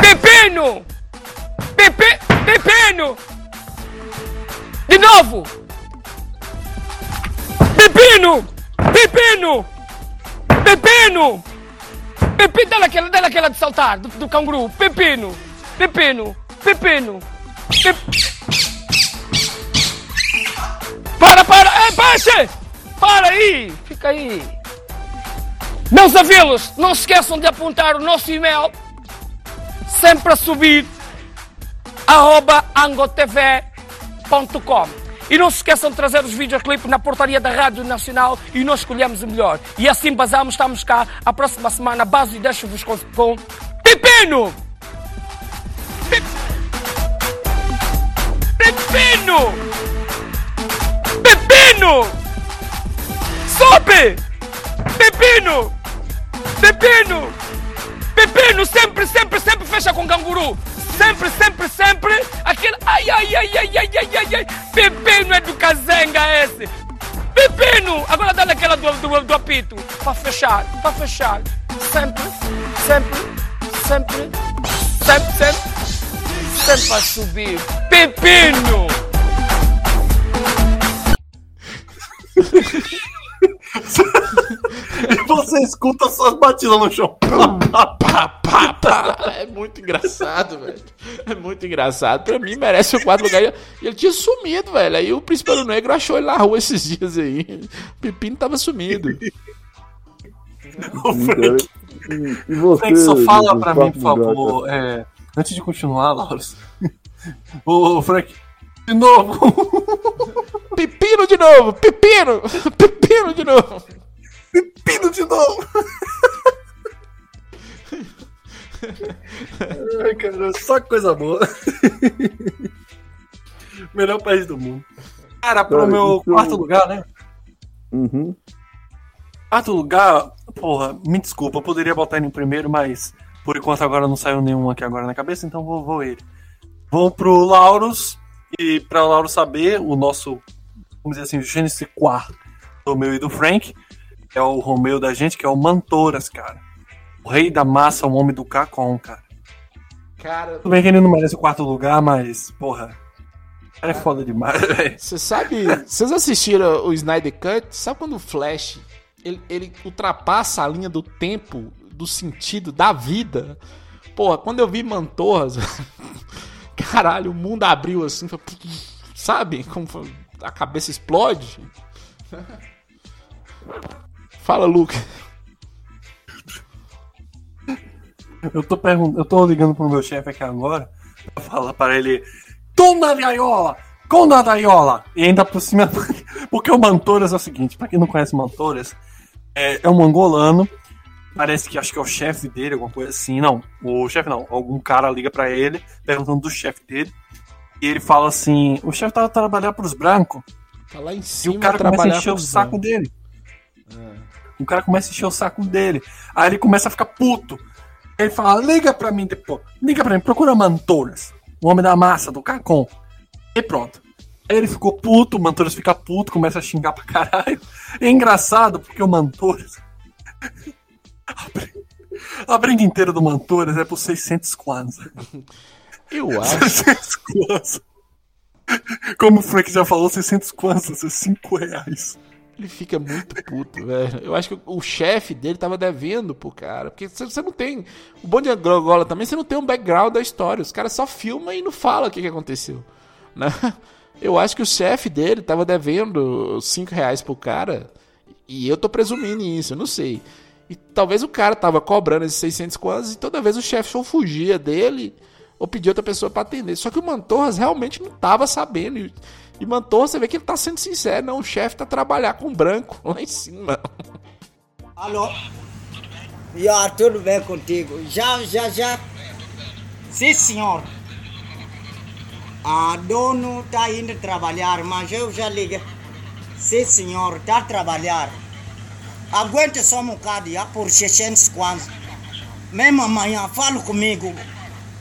Pepino! Pepe... Pepino! De novo! Pepino! Pepino! Pepino! Pepino! Dá aquela, dá aquela de saltar, do, do canguru! Pepino! Pepino! Pepino! Pep... Para, para! É, baixe! Para aí! Fica aí! Meus avilos, não se esqueçam de apontar o nosso e-mail sempre a subir arroba angotv.com e não se esqueçam de trazer os videoclipes na portaria da Rádio Nacional e nós escolhemos o melhor. E assim basamos, estamos cá a próxima semana, base e deixo-vos com, com Pepino! Pe- Pepino! Pepino! Sobe! Pepino! Pepino! Pepino sempre, sempre, sempre fecha com canguru! Sempre, sempre, sempre! Aquele. Ai, ai, ai, ai, ai, ai, ai, ai! Pepino é do Kazenga esse! Pepino! Agora dá aquela do, do, do apito! Para fechar, para fechar! Sempre, sempre, sempre, sempre, sempre, sempre a subir! Pepino! E você escuta suas batidas no chão. É muito engraçado, velho. É muito engraçado. Pra mim, merece o quarto lugar. E ele tinha sumido, velho. Aí o Príncipe Negro achou ele na rua esses dias aí. O Pepino tava sumido. Frank. E você? Frank, só fala pra mim, quarto por favor. é, antes de continuar, Laura. Ô, ô, Frank, de novo. Pepino de novo! Pepino! Pepino de novo! Pepino de novo! Ai, cara, só coisa boa. Melhor país do mundo. Cara, pro Cara, meu isso- quarto lugar, né? Uhum. Quarto lugar, porra, me desculpa, eu poderia botar ele em primeiro, mas por enquanto agora não saiu nenhum aqui agora na cabeça, então vou, vou ele. Vou pro Lauros E pra Lauro saber, o nosso, vamos dizer assim, o Gênesis quarto do meu e do Frank, é o Romeu da gente, que é o Mantoras, cara. O rei da massa, o homem do Cacon, cara. Cara, Tudo bem que ele não merece o quarto lugar, mas, porra. o Cara é foda demais, velho. Você sabe. Vocês assistiram o Snyder Cut? Sabe quando o Flash ele, ele ultrapassa a linha do tempo, do sentido, da vida? Porra, quando eu vi Mantorras. Caralho, o mundo abriu assim. Sabe? Como a cabeça explode. Fala, Luca. Eu tô perguntando, eu tô ligando pro meu chefe aqui agora pra falar para ele. Dona Daiola! Dona Daiola! E ainda por cima. Porque o Mantoras é o seguinte, pra quem não conhece Mantoras, é, é um angolano. Parece que acho que é o chefe dele, alguma coisa assim. Não, o chefe não. Algum cara liga pra ele, perguntando do chefe dele. E ele fala assim: o chefe tava trabalhando pros brancos. Tá lá em E cima o cara começa a encher o saco dele. O cara começa a encher o saco dele. Aí ele começa a ficar puto. Ele fala: liga pra mim depois. Liga pra mim, procura Mantoras. O homem da massa, do Cacon. E pronto. Aí ele ficou puto, o Mantoras fica puto, começa a xingar pra caralho. É engraçado porque o Mantoras. A briga- inteira do Mantoras é por 600 kwanza. Eu acho. 600 kwanza. Como o Frank já falou, 600 kwanzas é 5 reais. Ele fica muito puto, velho. Eu acho que o chefe dele tava devendo pro cara. Porque você você não tem. O Bom de Angola também, você não tem um background da história. Os caras só filmam e não falam o que, que aconteceu. Né? Eu acho que o chefe dele tava devendo 5 reais pro cara. E eu tô presumindo isso, eu não sei. E talvez o cara tava cobrando esses 600 kwanzas e toda vez o chefe ou fugia dele ou pedia outra pessoa pra atender. Só que o Mantorras realmente não tava sabendo. E, Mantorras, você vê que ele tá sendo sincero. Não, o chefe tá trabalhar com branco lá em cima. Alô? Já, tudo bem contigo? Já, já, já. Sim, senhor. A dono tá indo trabalhar, mas eu já liguei. Sim, senhor, tá trabalhar. Aguenta só um bocado, já, por 600 quantos. Mesmo amanhã, fala comigo.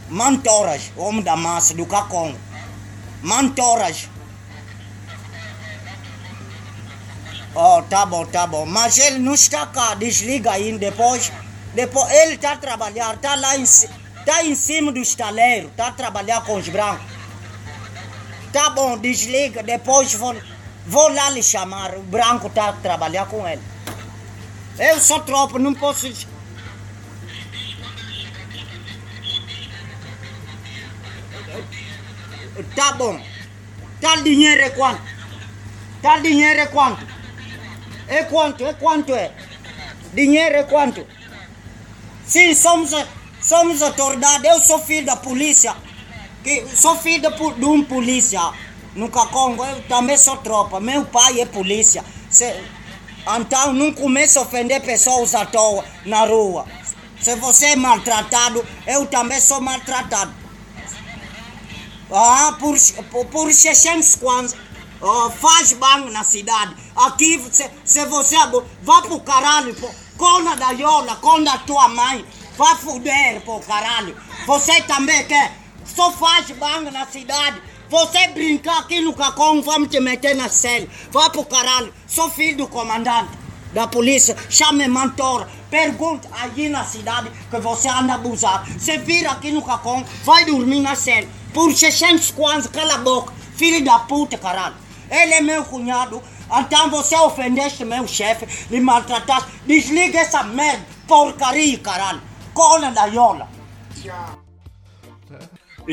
Mantoras, homem da massa, do Cacon. Mantoras. Oh, tá bom, tá bom. Mas ele não está cá, desliga aí depois. Depois ele está a trabalhar, está lá em, tá em cima do estaleiro, está a trabalhar com os brancos. Tá bom, desliga, depois vou, vou lá lhe chamar. O branco está a trabalhar com ele. Eu sou tropa, não posso. Tá bom. Tá dinheiro é quanto? Tá dinheiro é quanto? É quanto? É quanto é? Dinheiro é quanto? Sim, somos, somos atordados. Eu sou filho da polícia. Que, sou filho po- de um polícia no Cacongo. Eu também sou tropa. Meu pai é polícia. Então não comece a ofender pessoas à toa na rua. Se você é maltratado, eu também sou maltratado. Ah, por, por, por 600 kwanza. Faz banho na cidade. Aqui, se, se você vá pro caralho, pô. Cona da Yola, cona da tua mãe. Vá fuder, pô, caralho. Você também quer? Só faz banho na cidade. Você brincar aqui no Cacom, vamos te meter na cela. Vá pro caralho. Sou filho do comandante da polícia. Chame Mantora. Pergunta aí na cidade que você anda abusado. Você vira aqui no Cacom, vai dormir na cela. Por 600 kwanza, cala a boca. Filho da puta, caralho. Ele é meu cunhado. Então você ofendeste meu chefe, me maltrataste. Desliga essa merda, porcaria, caralho. Cona da Yola.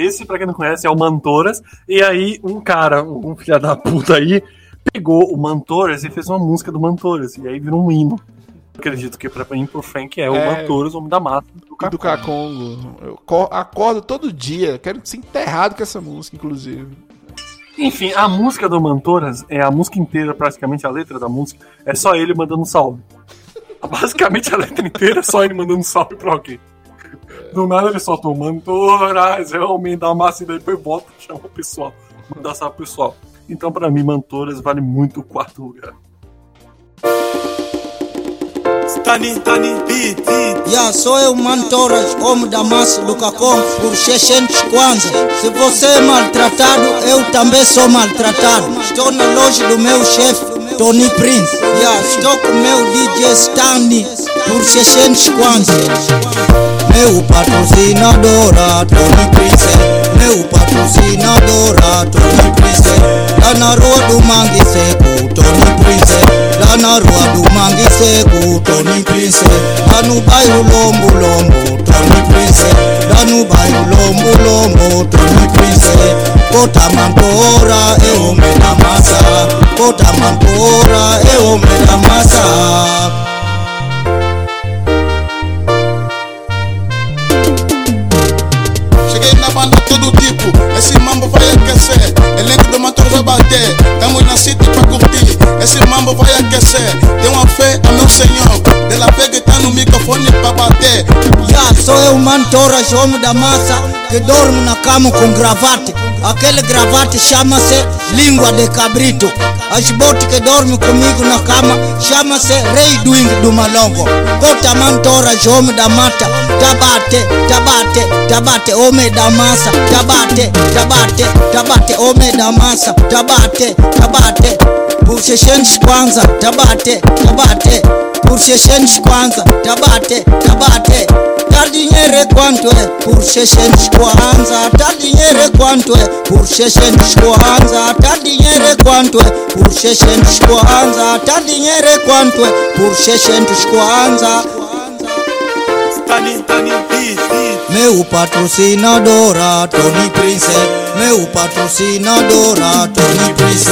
Esse, pra quem não conhece, é o Mantoras. E aí, um cara, um filho da puta aí, pegou o Mantoras e fez uma música do Mantoras. E aí virou um hino. Acredito que pra mim, pro Frank, é, o É. Mantoras, o homem da mata. Do Do Cacongo. Cacongo. Eu co- acordo todo dia. Quero ser enterrado com essa música, inclusive. Enfim, a música do Mantoras é a música inteira, praticamente a letra da música, é só ele mandando um salve. Basicamente a letra inteira é só ele mandando um salve pra alguém. Do nada ele solta o Mantoras, é o homem da massa, e daí depois volta e chama o pessoal, mandar pro pessoal. Então pra mim, Mantoras vale muito o quarto lugar. Tani, Tani, beat, beat. Ya, sou eu, Mantoras, homem da massa do Cacom, por 600 kwanza. Se você é maltratado, eu também sou maltratado. Estou na loja do meu chefe, Tony Prince. Ya, estou com meu DJ Stanley, por 600 kwanza. Meu patrocinadora, Tony Prince. Meu patrocinadora, Tony Prince. Lá na rua do Mangue Seco, Tony Prince. anaro adumangise kutoni prince. Danubai ulombulombo toni prince. Danubai ulombulombo toni prince. Kotamampora eomela masa. Kotamampora eomela masa. Chicken up on todo tipo, esse mambo vai aquecer. Elenco do motor vai bater, tamo na city pra curtir. Esse mambo vai aquecer. Tem uma fé a meu senhor, dela fé que tá no microfone pra bater. Ya, sou eu, Mantoras, homem da massa, que dorme na cama com gravate. Aquele gravate chama-se língua de cabrito. As botes que dorme comigo na cama chama-se Rei Dwing do Malongo. Bota Mantoras, homem da mata, tabate, tabate, tabate, homem da massa, tabate, tabate, tabate, homem da massa, tabate, tabate. Por 600 kwanza, tabate, tabate. Por 600 kwanza, tabate, tabate. Dar dinheiro quanto é? Por 600 kwanza. Dar dinheiro quanto é? Por 600 kwanza. Dar dinheiro quanto é? Por 600 kwanza. Dar dinheiro quanto é? Por 600 kwanza. Tani, Tani, beat, beat. Meu patrocinadora, Tony Prince. Meu patrocinadora, Tony Prince.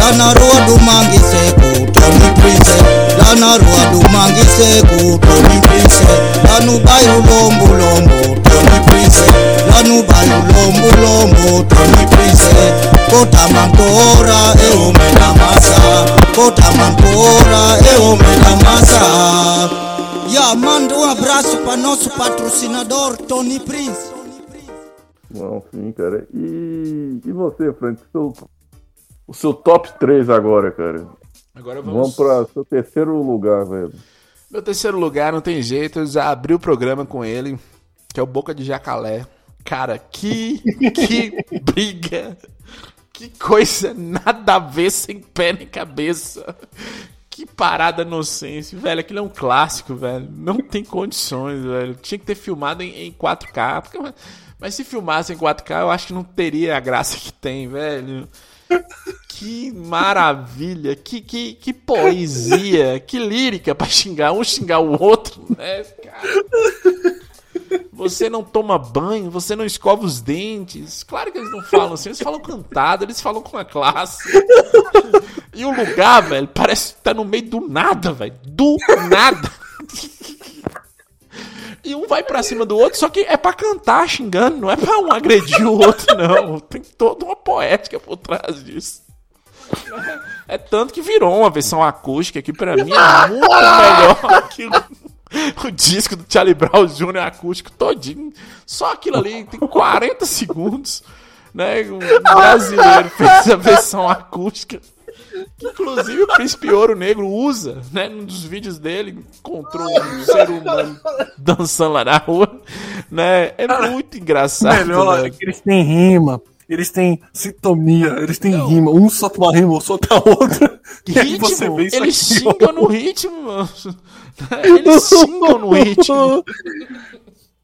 Lá na rua do Mangue Seco, Tony Prince. Lá na rua do Mangue Seco, Tony Prince. Lá no bairro Lombo Lombo, Tony Prince. Lá no bairro Lombo Lombo, Tony Prince. Kota Mampora, é homem da massa. Kota Mampora, é homem da massa. Ya, manda um abraço para nosso patrocinador Tony Prince. Bom, sim, cara. E, e você, Frank? Seu, o seu top 3 agora, cara. Agora vamos- Vamos para seu terceiro lugar, velho. Meu terceiro lugar, não tem jeito, eu já abri o programa com ele, que é o Boca de Jacalé. Cara, que, que briga, que coisa nada a ver, sem pé nem cabeça. Que parada nonsense, velho. Aquilo é um clássico, velho. Não tem condições, velho. Tinha que ter filmado em, em 4K. porque- mas se filmasse em 4K, eu acho que não teria a graça que tem, velho. Que maravilha, que, que, que poesia, que lírica pra xingar um xingar o outro, né, cara? Você não toma banho, você não escova os dentes. Claro que eles não falam assim, eles falam cantado, eles falam com a classe. E o lugar, velho, parece que tá no meio do nada, velho. Do nada. E um vai pra cima do outro, só que é pra cantar xingando, não é pra um agredir o outro, não. Tem toda uma poética por trás disso. É tanto que virou uma versão acústica que pra mim é muito melhor que o, disco do Charlie Brown Jr. acústico todinho. Só aquilo ali tem 40 segundos, né? Um brasileiro fez a versão acústica. Que inclusive o Príncipe Ouro Negro usa, né? Num dos vídeos dele, encontrou um ser humano dançando lá na rua, né? É muito engraçado. melhor né? é que eles têm rima, eles têm sintonia, eles têm rima. Um solta uma rima, outro solta outra. Ritmo, você vê isso eles aqui, xingam ó. no ritmo, mano. Eles xingam no ritmo.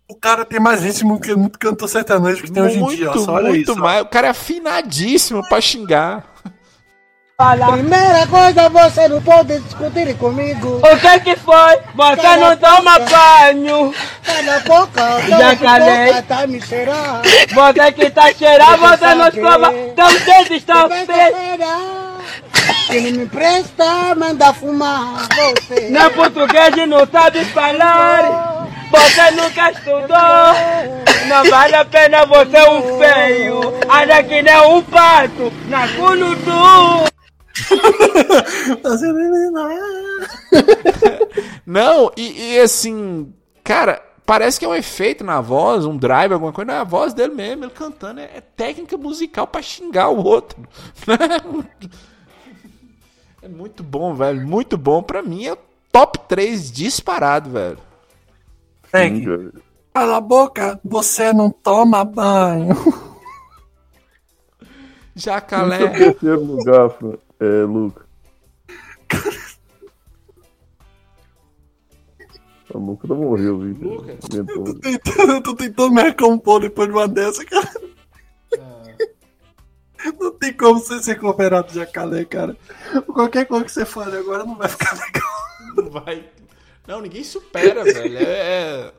O cara tem mais ritmo que muito cantor sertanejo que tem hoje em dia. ó. Muito, Só olha muito isso. ó. mais. O cara é afinadíssimo pra xingar. Primeira coisa, você não pode discutir comigo. O que que foi? Você não toma banho. Cala a boca, Já tua calei. boca tá me cheirando. Você que tá cheirando, você não escova. Teus dentes estão feios. Se não me presta, manda fumar você. É português não sabe falar. Você nunca estudou. Não vale a pena você é um feio. Ainda que nem um pato. Na cunutu. Não, e, e assim, cara, parece que é um efeito na voz, um drive, alguma coisa. Não é a voz dele mesmo, ele cantando. É, é técnica musical pra xingar o outro. É muito bom, velho. Muito bom. Pra mim é o top 3 disparado, velho. Frank, cala a boca, você não toma banho. Jacalé. É o terceiro lugar, é, Luca. A Luca não morreu, viu? Inventou. tentando, eu tô tentando me recompor depois de uma dessa, cara. Não tem como você ser cooperado de jacalé, cara. Qualquer coisa que você fale agora não vai ficar legal. Não vai. Não, ninguém supera, velho. É, é-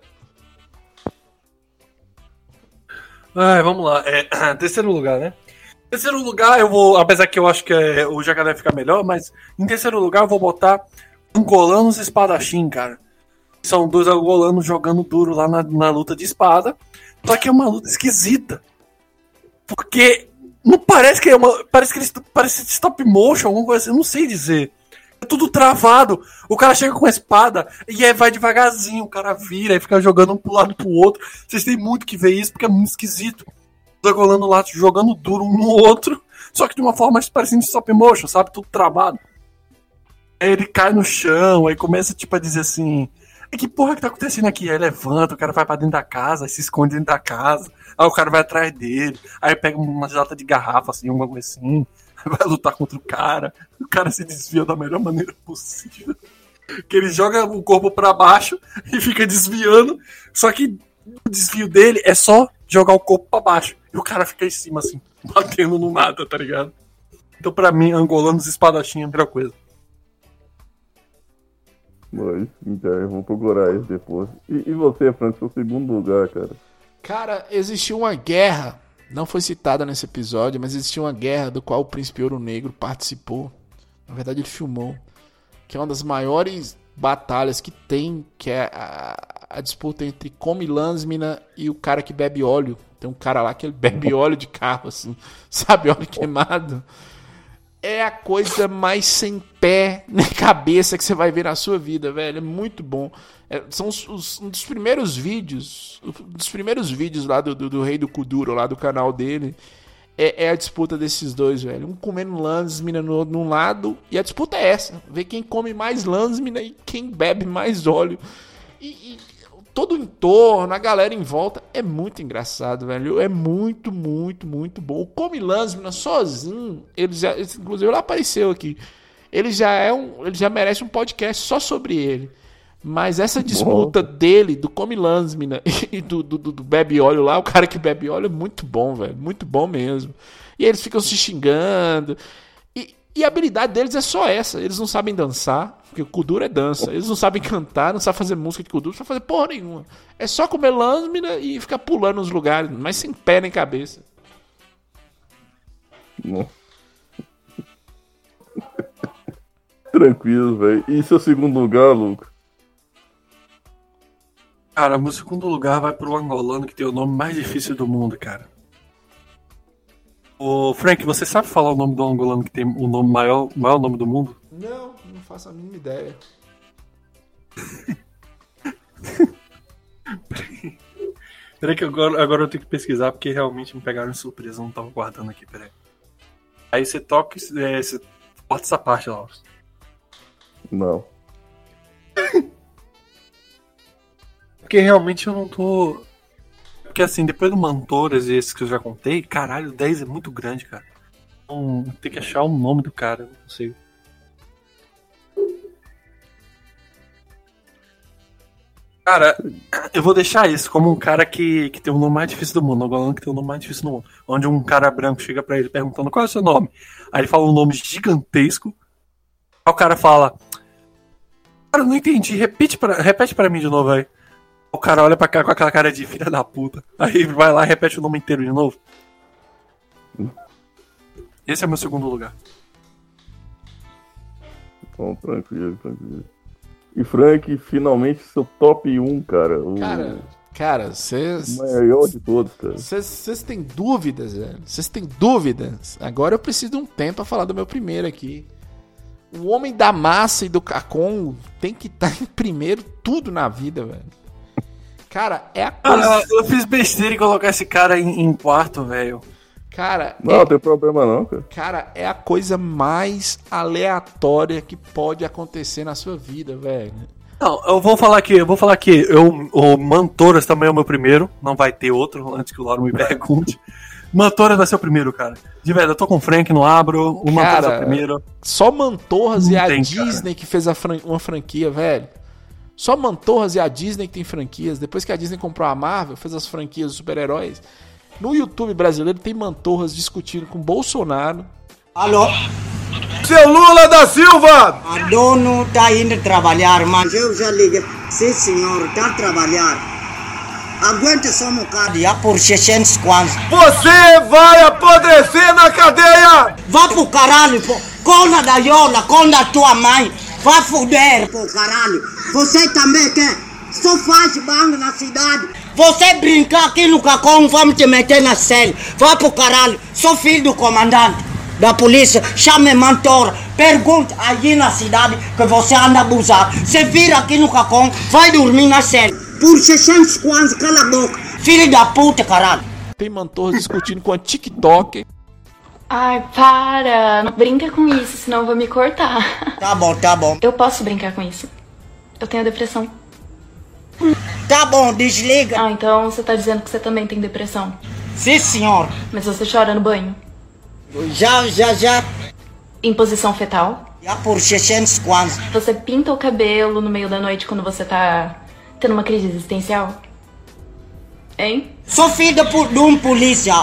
Ai, vamos lá. É, terceiro lugar, né? Terceiro lugar, eu vou. Apesar que eu acho que é, o jacaré fica melhor, mas em terceiro lugar eu vou botar angolanos e espadachim, cara. São dois angolanos jogando duro lá na, na luta de espada. Só que é uma luta esquisita. Porque não parece que é uma. Parece que eles. Parece stop motion, alguma coisa assim, eu não sei dizer. É tudo travado. O cara chega com a espada e aí vai devagarzinho. O cara vira e fica jogando um pro lado pro outro. Vocês têm muito que ver isso porque é muito esquisito. Os angolanos lá jogando duro um no outro. Só que de uma forma parecendo stop motion, sabe? Tudo travado. Aí ele cai no chão, aí começa tipo a dizer assim: "E que porra que tá acontecendo aqui?" Aí levanta, o cara vai pra dentro da casa, se esconde dentro da casa. Aí o cara vai atrás dele, aí pega uma lata de garrafa assim, uma coisa assim, vai lutar contra o cara. O cara se desvia da melhor maneira possível. Que ele joga o corpo pra baixo e fica desviando, só que o desvio dele é só jogar o corpo pra baixo. E o cara fica em cima assim, batendo no nada, tá ligado? Então pra mim, angolanos e espadachim é a melhor coisa. Mas, então, eu vou procurar isso depois. E, e você, Frank, seu segundo lugar, cara? Cara, existiu uma guerra, não foi citada nesse episódio, mas existiu uma guerra do qual o Príncipe Ouro Negro participou. Na verdade, ele filmou. Que é uma das maiores batalhas que tem, que é a, a disputa entre Come Lansmina e o cara que bebe óleo. Tem um cara lá que ele bebe óleo de carro, assim, sabe, óleo queimado. É a coisa mais sem pé nem cabeça que você vai ver na sua vida, velho. É muito bom. É, são os, os- um dos primeiros vídeos, um dos primeiros vídeos lá do, do, do Rei do Kuduro, lá do canal dele, é, é a disputa desses dois, velho. Um comendo Lansmina no, num lado, e a disputa é essa: ver quem come mais Lansmina e quem bebe mais óleo. E, e todo o entorno, a galera em volta, é muito engraçado, velho. É muito, muito, muito bom. O Come Lansmina sozinho, ele já, inclusive ele apareceu aqui. Ele já é um, ele já merece um podcast só sobre ele. Mas essa disputa dele, do Come Lansmina e do, do, do, do Bebe Óleo lá, o cara que bebe óleo é muito bom, velho. Muito bom mesmo. E eles ficam se xingando. E, e a habilidade deles é só essa. Eles não sabem dançar, porque o Kuduro é dança. Eles não sabem cantar, não sabem fazer música de Kuduro, não sabem fazer porra nenhuma. É só comer Lansmina e ficar pulando nos lugares, mas sem pé nem cabeça. Não. Tranquilo, velho. E seu segundo lugar, Luca? Cara, meu segundo lugar vai pro angolano que tem o nome mais difícil do mundo, cara. Ô, Frank, você sabe falar o nome do angolano que tem o nome maior, maior nome do mundo? Não, não faço a mínima ideia. Peraí que agora, agora eu tenho que pesquisar porque realmente me pegaram de surpresa, eu não tava guardando aqui, peraí. Aí você toca e é, você corta essa parte, Laura. Não. Porque realmente eu não tô. Porque assim, depois do Mantoras e esses que eu já contei, caralho, o 10 é muito grande, cara. Então, tem que achar o nome do cara, não sei. Cara, eu vou deixar isso como um cara que, que tem o nome mais difícil do mundo, um que tem o nome mais difícil do mundo. Onde um cara branco chega pra ele perguntando qual é o seu nome. Aí ele fala um nome gigantesco. Aí o cara fala. Cara, não entendi, repete pra, repete pra mim de novo aí. O cara olha pra cá com aquela cara de filha da puta. Aí vai lá e repete o nome inteiro de novo. Esse é meu segundo lugar. Bom, tranquilo, tranquilo. E Frank, finalmente seu top 1, cara. O Cara, cara, vocês. maior de todos, cara. Vocês têm dúvidas, velho? Vocês têm dúvidas? Agora eu preciso de um tempo pra falar do meu primeiro aqui. O homem da massa e do Cacon tem que estar em primeiro tudo na vida, velho. Cara, é a coisa. Cara, eu fiz besteira em colocar esse cara em, em quarto, velho. Cara, Não, não tem problema não, cara. Cara, é a coisa mais aleatória que pode acontecer na sua vida, velho. Não, eu vou falar aqui, eu vou falar aqui, eu, o Mantoras também é o meu primeiro, não vai ter outro antes que o Lauro me pergunte. Mantoras vai ser o primeiro, cara. De verdade, eu tô com o Frank no abro, o Mantoras é o Cara, primeiro. Só Mantorras e Não a tem, Disney que fez a fran- uma franquia, velho. Só Mantorras e a Disney que tem franquias. Depois que a Disney comprou a Marvel, fez as franquias dos super-heróis. No YouTube brasileiro tem Mantorras discutindo com Bolsonaro. Alô? Seu Lula da Silva! A dono tá indo trabalhar, mas eu já liguei. Sim, senhor, tá a trabalhar. Aguenta só um bocado, já por 600 quantos. Você vai apodrecer na cadeia! Vá pro caralho, pô. Cona da Iola, cona da tua mãe. Vá fuder, pô, caralho. Você também quer? Só faz banho na cidade. Você brincar aqui no Cacom, vamos te meter na cela. Vá pro caralho. Sou filho do comandante da polícia. Chame Mantora. Pergunta aí na cidade que você anda abusado. Você vira aqui no Cacom, vai dormir na cela. Por 600 quantos, cala a boca. Filho da puta, caralho. Tem Mantorras discutindo com a TikTok. Ai, para! Não brinca com isso, senão eu vou me cortar. Tá bom, tá bom. Eu posso brincar com isso. Eu tenho depressão. Tá bom, desliga. Ah, então você tá dizendo que você também tem depressão. Sim, senhor. Mas você chora no banho. Já, já, já. Em posição fetal. Já por 600 quantos. Você pinta o cabelo no meio da noite quando você tá tendo uma crise existencial? Hein? Sou filho de, de um polícia.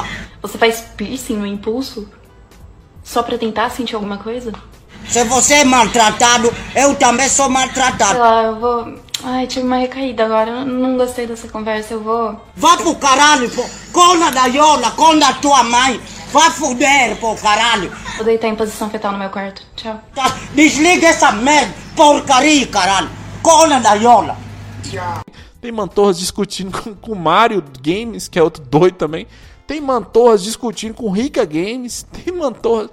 Você faz piercing no impulso? Só pra tentar sentir alguma coisa? Se você é maltratado, eu também sou Sei maltratado. lá, eu vou. Ai, tive uma recaída agora. Eu não gostei dessa conversa, eu vou. Vá pro caralho, pô. Cona da Iola, cona da tua mãe. Vai fuder, pô, caralho. Vou deitar em posição fetal no meu quarto. Tchau. Tá, desliga essa merda, porcaria, caralho. Cona da Iola. Tem Mantorras discutindo com, com Mario Games, que é outro doido também. Tem Mantorras discutindo com Rica Games. Tem Mantorras.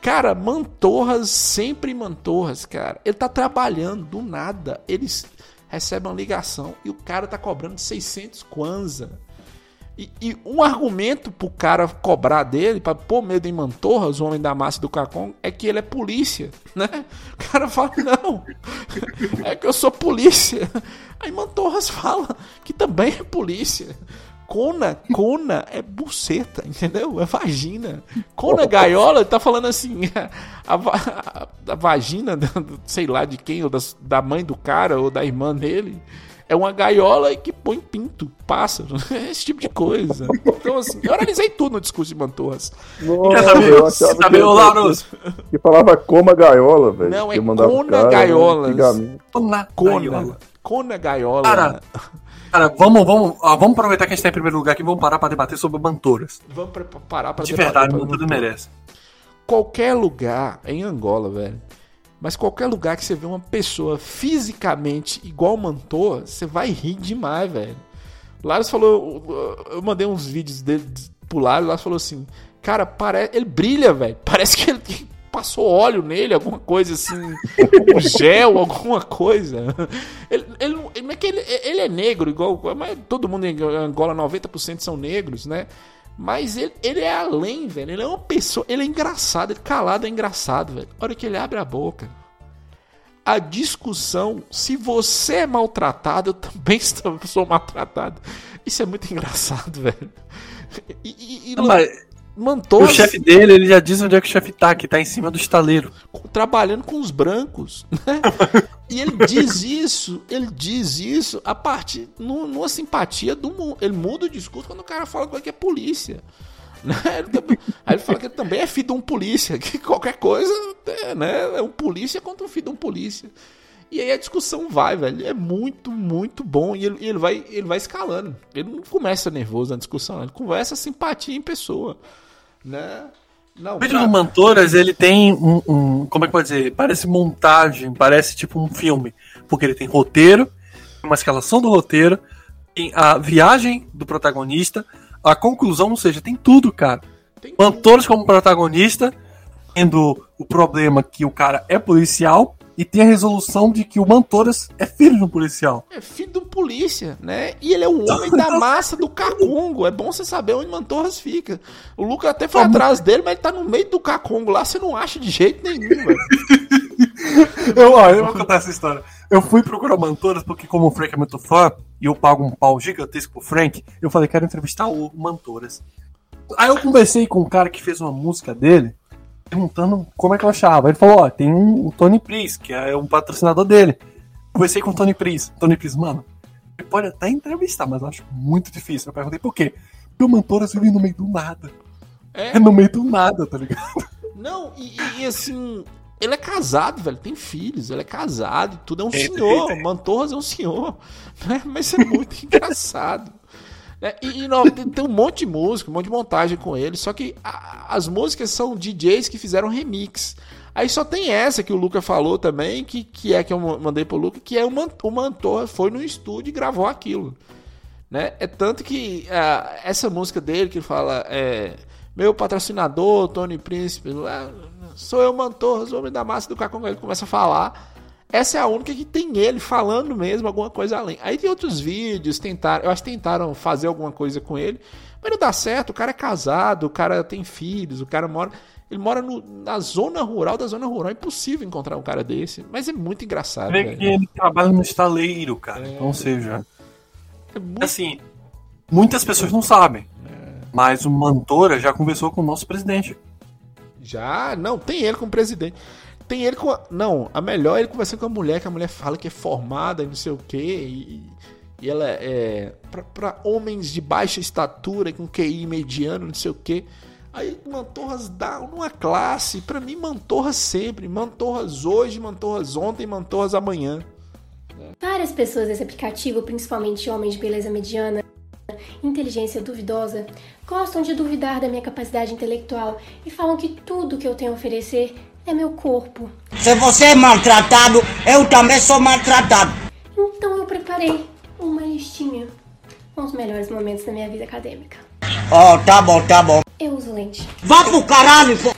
Cara, Mantorras, sempre Mantorras, cara. Ele tá trabalhando do nada. Eles recebem uma ligação e o cara tá cobrando 600 kwanza. E, e um argumento pro cara cobrar dele, pra pôr medo em Mantorras, o homem da massa do Cacon, é que ele é polícia, né? O cara fala, não, é que eu sou polícia. Aí Mantorras fala que também é polícia. Cona, cona é buceta, entendeu? É vagina. Cona gaiola, ele tá falando assim, a, va- a vagina, da- sei lá de quem, ou das- da mãe do cara, ou da irmã dele, é uma gaiola que põe pinto, pássaro, esse tipo de coisa. Então, assim, eu analisei tudo no discurso de Mantorras. Nossa, eu sabe, ô, Laros? que falava coma gaiola, velho. Não, é que mandava o cona cara, né, gaiolas. antigamente. Cona Cona. gaiola. Cona gaiola. Cara, cara vamos, vamos, ó, vamos aproveitar que a gente tá em primeiro lugar aqui e vamos parar pra debater sobre Mantoras. Vamos pre- parar pra De debater verdade, pra Mantoras Mantorras. merece. qualquer lugar, é em Angola, velho. Mas qualquer lugar que você vê uma pessoa fisicamente igual Mantor, você vai rir demais, velho. Laros falou, eu mandei uns vídeos dele pro Laros, Laros falou assim, cara, parece, ele brilha, velho. Parece que ele passou óleo nele, alguma coisa assim, um gel, alguma coisa. Ele, ele, é que ele, ele é negro, igual, mas todo mundo em Angola, 90% são negros, né? Mas ele, ele é além, velho. Ele é uma pessoa. Ele é engraçado. Ele calado é engraçado, velho. A hora que ele abre a boca. A discussão, se você é maltratado, eu também sou maltratado. Isso é muito engraçado, velho. E, e, e Não, mas Mantorras O chefe dele, ele já diz onde é que o chefe tá, que tá em cima do estaleiro. trabalhando com os brancos, né? E ele diz isso, ele diz isso a partir nu- numa simpatia do mundo. Ele muda o discurso quando o cara fala que é polícia. Né? Aí ele fala que ele também é filho de um polícia, que qualquer coisa é, né? é um polícia contra um filho de um polícia. E aí a discussão vai, velho. É muito, muito bom. E ele, ele vai, ele vai escalando. Ele não começa nervoso na discussão, ele conversa simpatia em pessoa. Né? Não, O vídeo do Mantoras, ele tem um, um- Como é que pode dizer? Parece montagem, parece tipo um filme. Porque ele tem roteiro, uma escalação do roteiro, tem a viagem do protagonista, a conclusão, ou seja, tem tudo, cara. Mantoras como protagonista, tendo o problema que o cara é policial E tem a resolução de que o Mantoras é filho de um policial. É filho do polícia, né? E ele é o homem da massa do Cacongo. É bom você saber onde Mantorras fica. O Lucas até foi atrás dele, mas ele tá no meio do Cacongo lá, você não acha de jeito nenhum, velho. Eu, ó, eu vou contar essa história. Eu fui procurar o Mantoras porque, como o Frank é muito fã, e eu pago um pau gigantesco pro Frank, eu falei, quero entrevistar o Mantoras. Aí eu conversei com um cara que fez uma música dele, perguntando como é que eu achava. Ele falou, ó, tem um, o Tony Pris, que é um patrocinador dele. Conversei com o Tony Pris. Tony Pris, mano, ele pode até entrevistar, mas eu acho muito difícil. Eu perguntei por quê? Porque o Mantoras vive no meio do nada. É? É no meio do nada, tá ligado? Não, e, e, assim, ele é casado, velho, tem filhos, ele é casado, tudo é um senhor. Mantorras é um senhor. Né? Mas é muito engraçado. Né? E, e não, tem, tem um monte de música, um monte de montagem com ele, só que a- as músicas são DJs que fizeram remix. Aí só tem essa que o Luca falou também, que, que é que eu mandei pro Luca, que é o, Man, o Mantorra foi no estúdio e gravou aquilo. Né? É tanto que ah, essa música dele que ele fala é, meu patrocinador, Tony Príncipe, sou eu Mantorras, homem da massa do Caconga, ele começa a falar. Essa é a única que tem ele falando mesmo alguma coisa além. Aí tem outros vídeos, tentaram, eu acho que tentaram fazer alguma coisa com ele, mas não dá certo. O cara é casado, o cara tem filhos, o cara mora. Ele mora no- na zona rural da zona rural. É impossível encontrar um cara desse. Mas é muito engraçado. Vê que ele trabalha no estaleiro, cara. É. Ou seja, assim, muitas pessoas não sabem. Mas o Mantora já conversou com o nosso presidente. Já, não, tem ele como presidente. Tem ele com. a- não, a melhor é ele conversando com a mulher, que a mulher fala que é formada e não sei o quê. E, ela é. Pra, homens de baixa estatura, com QI mediano, não sei o quê. Aí Mantorras dá uma classe. Pra mim, Mantorras sempre. Mantorras hoje, Mantorras ontem, Mantorras amanhã. Várias pessoas desse aplicativo, principalmente homens de beleza mediana, inteligência duvidosa, gostam de duvidar da minha capacidade intelectual e falam que tudo que eu tenho a oferecer é meu corpo. Se você é maltratado, eu também sou maltratado. Então eu preparei uma listinha com os melhores momentos da minha vida acadêmica. Ó, tá bom, tá bom. Eu uso lente. Vá pro caralho, pô.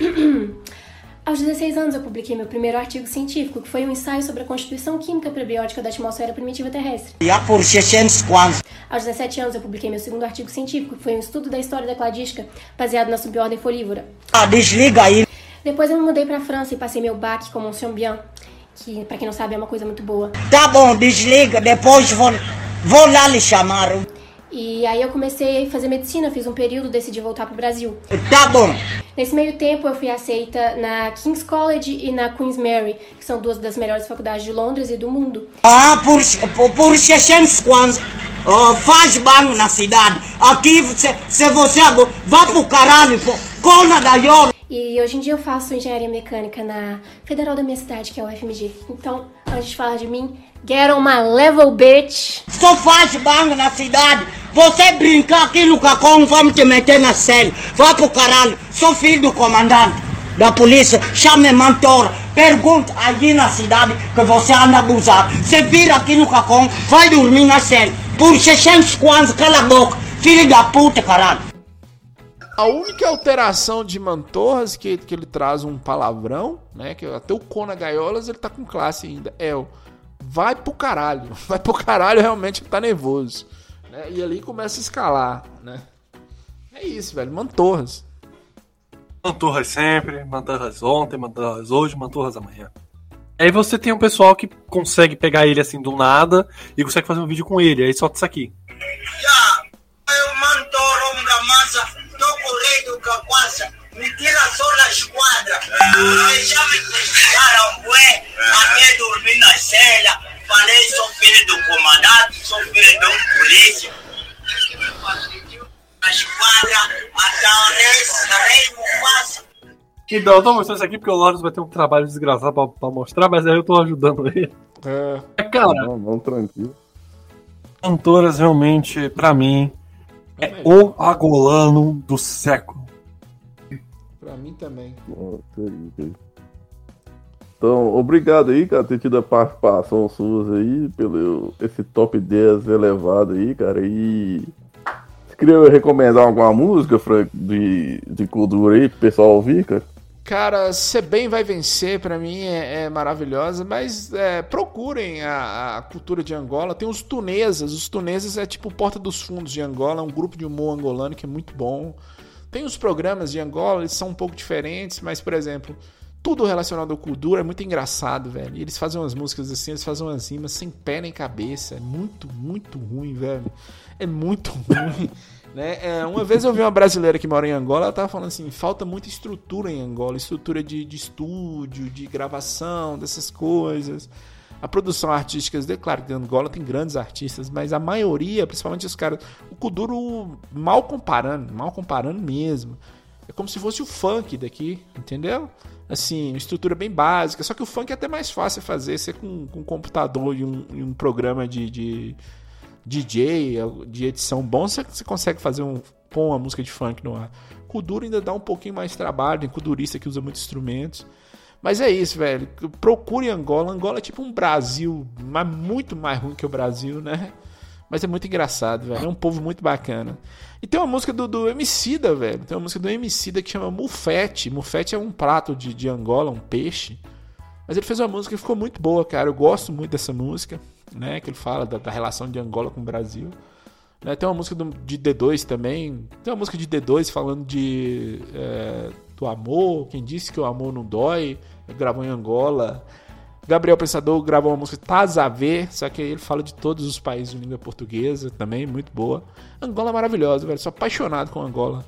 Aos 16 anos eu publiquei meu primeiro artigo científico, que foi um ensaio sobre a constituição química prebiótica da atmosfera primitiva terrestre. E há por 600 quantos? Aos 17 anos eu publiquei meu segundo artigo científico, que foi um estudo da história da cladística, baseado na subordem folívora. Ah, desliga aí. Depois eu me mudei pra França e passei meu bac como um bien, que pra quem não sabe é uma coisa muito boa. Tá bom, desliga. Depois vou, vou lá lhe chamar. E aí eu comecei a fazer medicina, fiz um período, decidi voltar pro Brasil. Tá bom. Nesse meio tempo eu fui aceita na King's College e na Queen's Mary, que são duas das melhores faculdades de Londres e do mundo. Ah, por, por, por 600 quantos? Oh, faz banho na cidade. Aqui, se, se você vá pro caralho, pô. Cona da Yola. E hoje em dia eu faço engenharia mecânica na federal da minha cidade, que é o FMG. Então, antes de falar de mim, get on my level, bitch! Só faz banho na cidade. Você brincar aqui no Cacão, vamos te meter na cela. Vá pro caralho. Sou filho do comandante da polícia. Chame Mantora. Pergunta aí na cidade que você anda abusado. Você vira aqui no Cacão, vai dormir na cela. Por 600 quantos, cala a boca. Filho da puta, caralho. A única alteração de Mantorras que, que ele traz um palavrão, né? Que até o Cona Gaiolas ele tá com classe ainda. É o vai pro caralho. Vai pro caralho, realmente ele tá nervoso. né? E ali começa a escalar, né? É isso, velho. Mantorras. Mantorras sempre, Mantorras ontem, Mantorras hoje, Mantorras amanhã. Aí você tem um pessoal que consegue pegar ele assim do nada e consegue fazer um vídeo com ele. Aí solta isso aqui. Eu a me tira só na esquadra. Já me criticaram, ué, até dormir na cela. Falei, sou filho do comandante, sou filho de um polícia. Na esquadra, até o rei, rei Mufasa. Então, eu tô mostrando isso aqui porque o Loris vai ter um trabalho desgraçado pra, pra mostrar, mas aí eu tô ajudando ele. É. Cara, Não, não, tranquilo. Cantoras realmente, pra mim, é o agolano do século. Pra mim também. Aí. Então, obrigado aí, cara, ter tido a participação suas aí, pelo esse top 10 elevado aí, cara. E você queria recomendar alguma música, Frank, de, de cultura aí pro pessoal ouvir, cara? Cara, ser bem vai vencer, pra mim é, é maravilhosa, mas é, procurem a, a cultura de Angola. Tem os tunesas, os tunesas é tipo Porta dos Fundos de Angola, é um grupo de humor angolano que é muito bom. Tem os programas de Angola, eles são um pouco diferentes, mas, por exemplo, tudo relacionado ao Kuduro é muito engraçado, velho. E eles fazem umas músicas assim, eles fazem umas rimas sem pé nem cabeça. É muito, muito ruim, velho. É muito ruim. Né? É, uma vez eu vi uma brasileira que mora em Angola, ela tava falando assim, falta muita estrutura em Angola, estrutura de, de estúdio, de gravação, dessas coisas. A produção artística, claro que Angola tem grandes artistas, mas a maioria, principalmente os caras, o Kuduro mal comparando, mal comparando mesmo. É como se fosse o funk daqui, entendeu? Assim, estrutura bem básica. Só que o funk é até mais fácil fazer, ser com, com um computador e um, e um programa de, de DJ, de edição bom, você, você consegue fazer um pôr uma música de funk no ar. Kuduro ainda dá um pouquinho mais trabalho, tem kudurista que usa muitos instrumentos. Mas é isso, velho. Procure Angola. Angola é tipo um Brasil, mas muito mais ruim que o Brasil, né? Mas é muito engraçado, velho. É um povo muito bacana. E tem uma música do, do Emicida, velho. Tem uma música do Emicida que chama Mufete. Mufete é um prato de, de Angola, um peixe. Mas ele fez uma música que ficou muito boa, cara. Eu gosto muito dessa música né? Que ele fala da, da relação de Angola com o Brasil. Né, tem uma música do, de D2 também. Tem uma música de D2 falando de é, do amor. Quem disse que o amor não dói. Gravou em Angola. Gabriel Pensador gravou uma música Taz a ver, só que ele fala de todos os países de língua portuguesa também, muito boa. Angola é maravilhosa, velho. Sou apaixonado com Angola.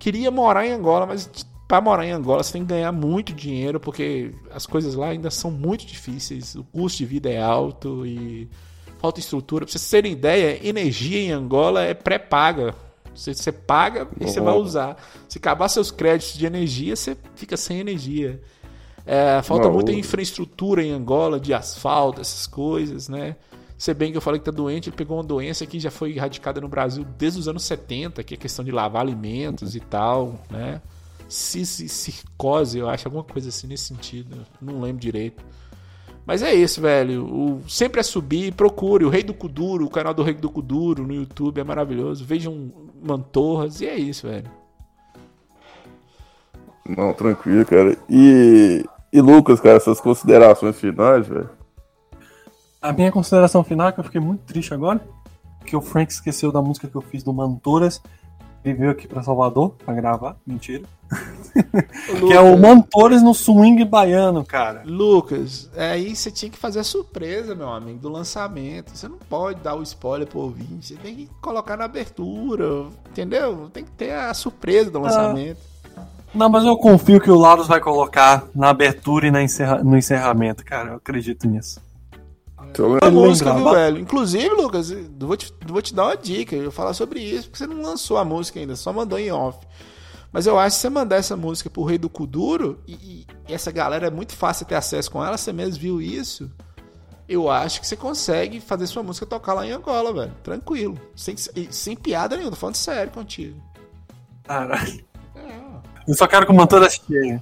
Queria morar em Angola, mas para morar em Angola você tem que ganhar muito dinheiro, porque as coisas lá ainda são muito difíceis, o custo de vida é alto e falta estrutura. Pra vocês terem ideia, energia em Angola é pré-paga. Você, você paga e você vai usar. Se acabar seus créditos de energia, você fica sem energia. É, falta muita infraestrutura em Angola, de asfalto, essas coisas, né? Se bem que eu falei que tá doente, ele pegou uma doença que já foi erradicada no Brasil desde os anos 70, que é questão de lavar alimentos e tal, né? circose, eu acho, alguma coisa assim nesse sentido. Não lembro direito. Mas é isso, velho. O, sempre é subir, procure o Rei do Kuduro, o canal do Rei do Kuduro no YouTube é maravilhoso. Vejam Mantorras e é isso, velho. Não, tranquilo, cara. E, e Lucas, cara, essas considerações finais, velho? A minha consideração final é que eu fiquei muito triste agora, que o Frank esqueceu da música que eu fiz do Mantoras ele veio aqui pra Salvador pra gravar. Mentira. que é o Mantores no swing baiano, cara. Lucas, aí você tinha que fazer a surpresa, meu amigo, do lançamento. Você não pode dar o spoiler pro ouvinte. Você tem que colocar na abertura, entendeu? Tem que ter a surpresa do lançamento. Ah, não, mas eu confio que o Laros vai colocar na abertura e na encerra no encerramento, cara. Eu acredito nisso. A música, viu, velho? Inclusive, Lucas, vou te, vou te dar uma dica. Eu vou falar sobre isso, porque você não lançou a música ainda, só mandou em off. Mas eu acho que você mandar essa música pro Rei do Kuduro, e, e essa galera é muito fácil ter acesso com ela, você mesmo viu isso. Eu acho que você consegue fazer sua música tocar lá em Angola, velho. Tranquilo. Sem, sem piada nenhuma, tô falando sério contigo. Caralho. É. Eu só quero que o Mantora chegue. É.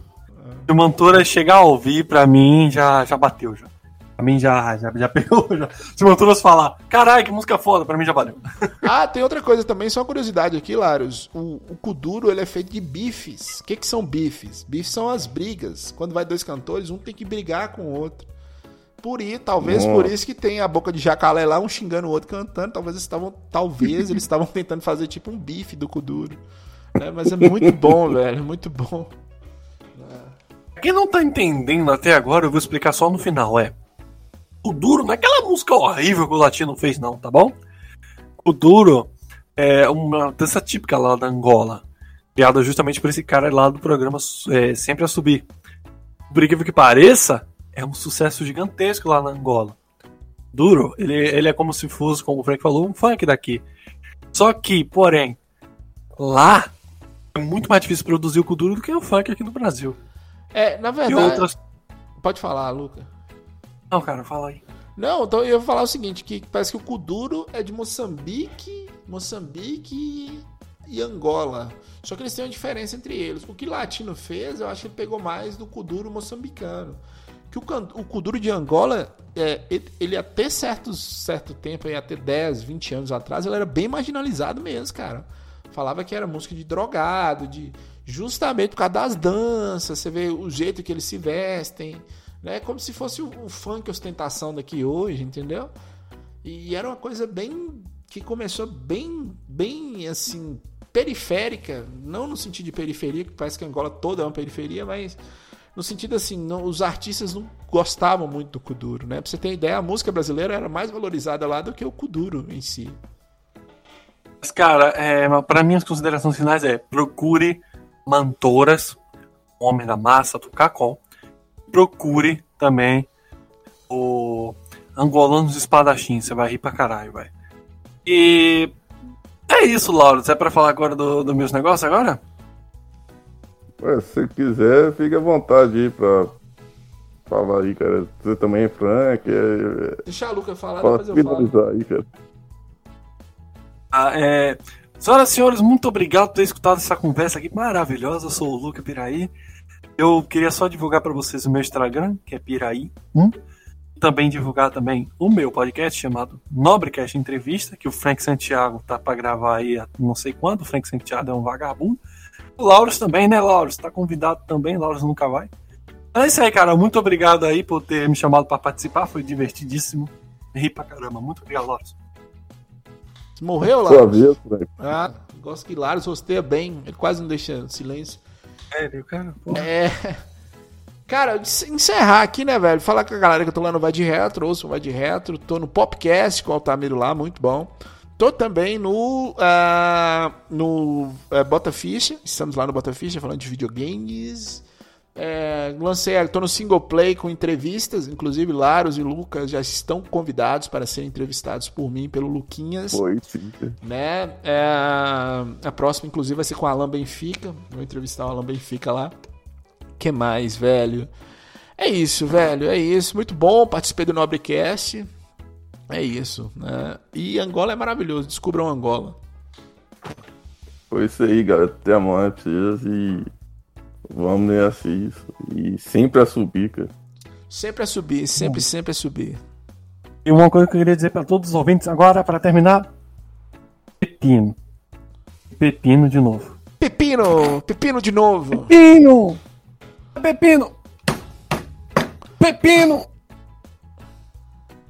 Se o Mantora chegar a ouvir, pra mim, já, já bateu já. Pra mim já, já, já pegou. Já. Se o Manturas falar, caralho, que música foda, pra mim já valeu. ah, tem outra coisa também, só uma curiosidade aqui, Larios. O, o Kuduro ele é feito de bifes. O que, que são bifes? Bifes são as brigas. Quando vai dois cantores, um tem que brigar com o outro. Por isso, talvez Nossa. por isso que tem a boca de jacalé lá, um xingando o outro cantando. Talvez eles estavam, talvez eles estavam tentando fazer tipo um bife do Kuduro. Né? Mas é muito bom, velho, muito bom. Quem não tá entendendo até agora, eu vou explicar só no final, é. O Duro não é aquela música horrível que o Latino fez, não, tá bom? O Duro é uma dança típica lá da Angola, criada justamente por esse cara lá do programa é, Sempre a Subir. Por incrível que pareça, é um sucesso gigantesco lá na Angola. Duro, ele, ele é como se fosse, como o Frank falou, um funk daqui. Só que, porém, lá é muito mais difícil produzir o Kuduro do que o funk aqui no Brasil. É, na verdade. Outras... Pode falar, Luca. Não, cara, fala aí. Não, então eu ia falar o seguinte, que parece que o Kuduro é de Moçambique, Moçambique e Angola. Só que eles têm uma diferença entre eles. O que Latino fez, eu acho que ele pegou mais do Kuduro moçambicano. Que o, o Kuduro de Angola, é, ele, até certo, certo tempo, até 10, 20 anos atrás, ele era bem marginalizado mesmo, cara. Falava que era música de drogado, de, Justamente por causa das danças, você vê o jeito que eles se vestem, né? Como se fosse o, o funk ostentação daqui hoje, entendeu? E era uma coisa bem que começou bem, bem assim periférica, não no sentido de periferia, que parece que Angola toda é uma periferia, mas no sentido assim, não, os artistas não gostavam muito do Kuduro, né? Pra você ter ideia, a música brasileira era mais valorizada lá do que o Kuduro em si. Mas, cara, é, para minhas considerações finais é procure mantoras, homem da massa, do cacol. Procure também o Angolanos Espadachim, você vai rir pra caralho, vai. E é isso, Lauro. Você é pra falar agora dos do meus negócios agora? Ué, se quiser, fique à vontade aí pra falar aí, cara. Você também é Frank. É... Deixa a Luca falar, Fala, depois eu falo. finalizar aí, cara. Ah, é... Senhoras e senhores, muito obrigado por ter escutado essa conversa aqui maravilhosa. Eu sou o Luca Piraí. Eu queria só divulgar para vocês o meu Instagram, que é Piraí1. Também divulgar também o meu podcast chamado Nobrecast Entrevista, que o Frank Santiago tá para gravar aí há não sei quando. O Frank Santiago é um vagabundo. O Lauros também, né, Lauros? Tá convidado também, Lauros nunca vai. É isso aí, cara. Muito obrigado aí por ter me chamado para participar. Foi divertidíssimo. Ri pra caramba. Muito obrigado, Lauros. Morreu Frank. Ah, gosto que Laros rosteia bem. Ele quase não deixa silêncio. É, cara. Pô. É. Cara, encerrar aqui, né, velho? Falar com a galera que eu tô lá no Vai de Retro, ouço o Vai de Retro. Tô no Popcast com o Altamiro lá, muito bom. Tô também no. ah, no uh, Bota Ficha. Estamos lá no Bota Ficha falando de videogames. É, lancei, tô no single play com entrevistas, inclusive Laros e Lucas já estão convidados para serem entrevistados por mim pelo Luquinhas. Foi, sim. Né? É, a próxima, inclusive, vai ser com o Alan Benfica. Vou entrevistar o Alan Benfica lá. que mais, velho? É isso, velho. É isso. Muito bom. Participei do Nobrecast. É isso. Né? E Angola é maravilhoso. Descubram Angola. Foi isso aí, galera. Até amanhã e vamos nessa isso. E sempre a subir, cara. Sempre a subir, sempre, sempre a subir. E uma coisa que eu queria dizer para todos os ouvintes agora, para terminar: Pepino. Pepino de novo. Pepino! Pepino de novo! Pepino! Pepino! Pepino!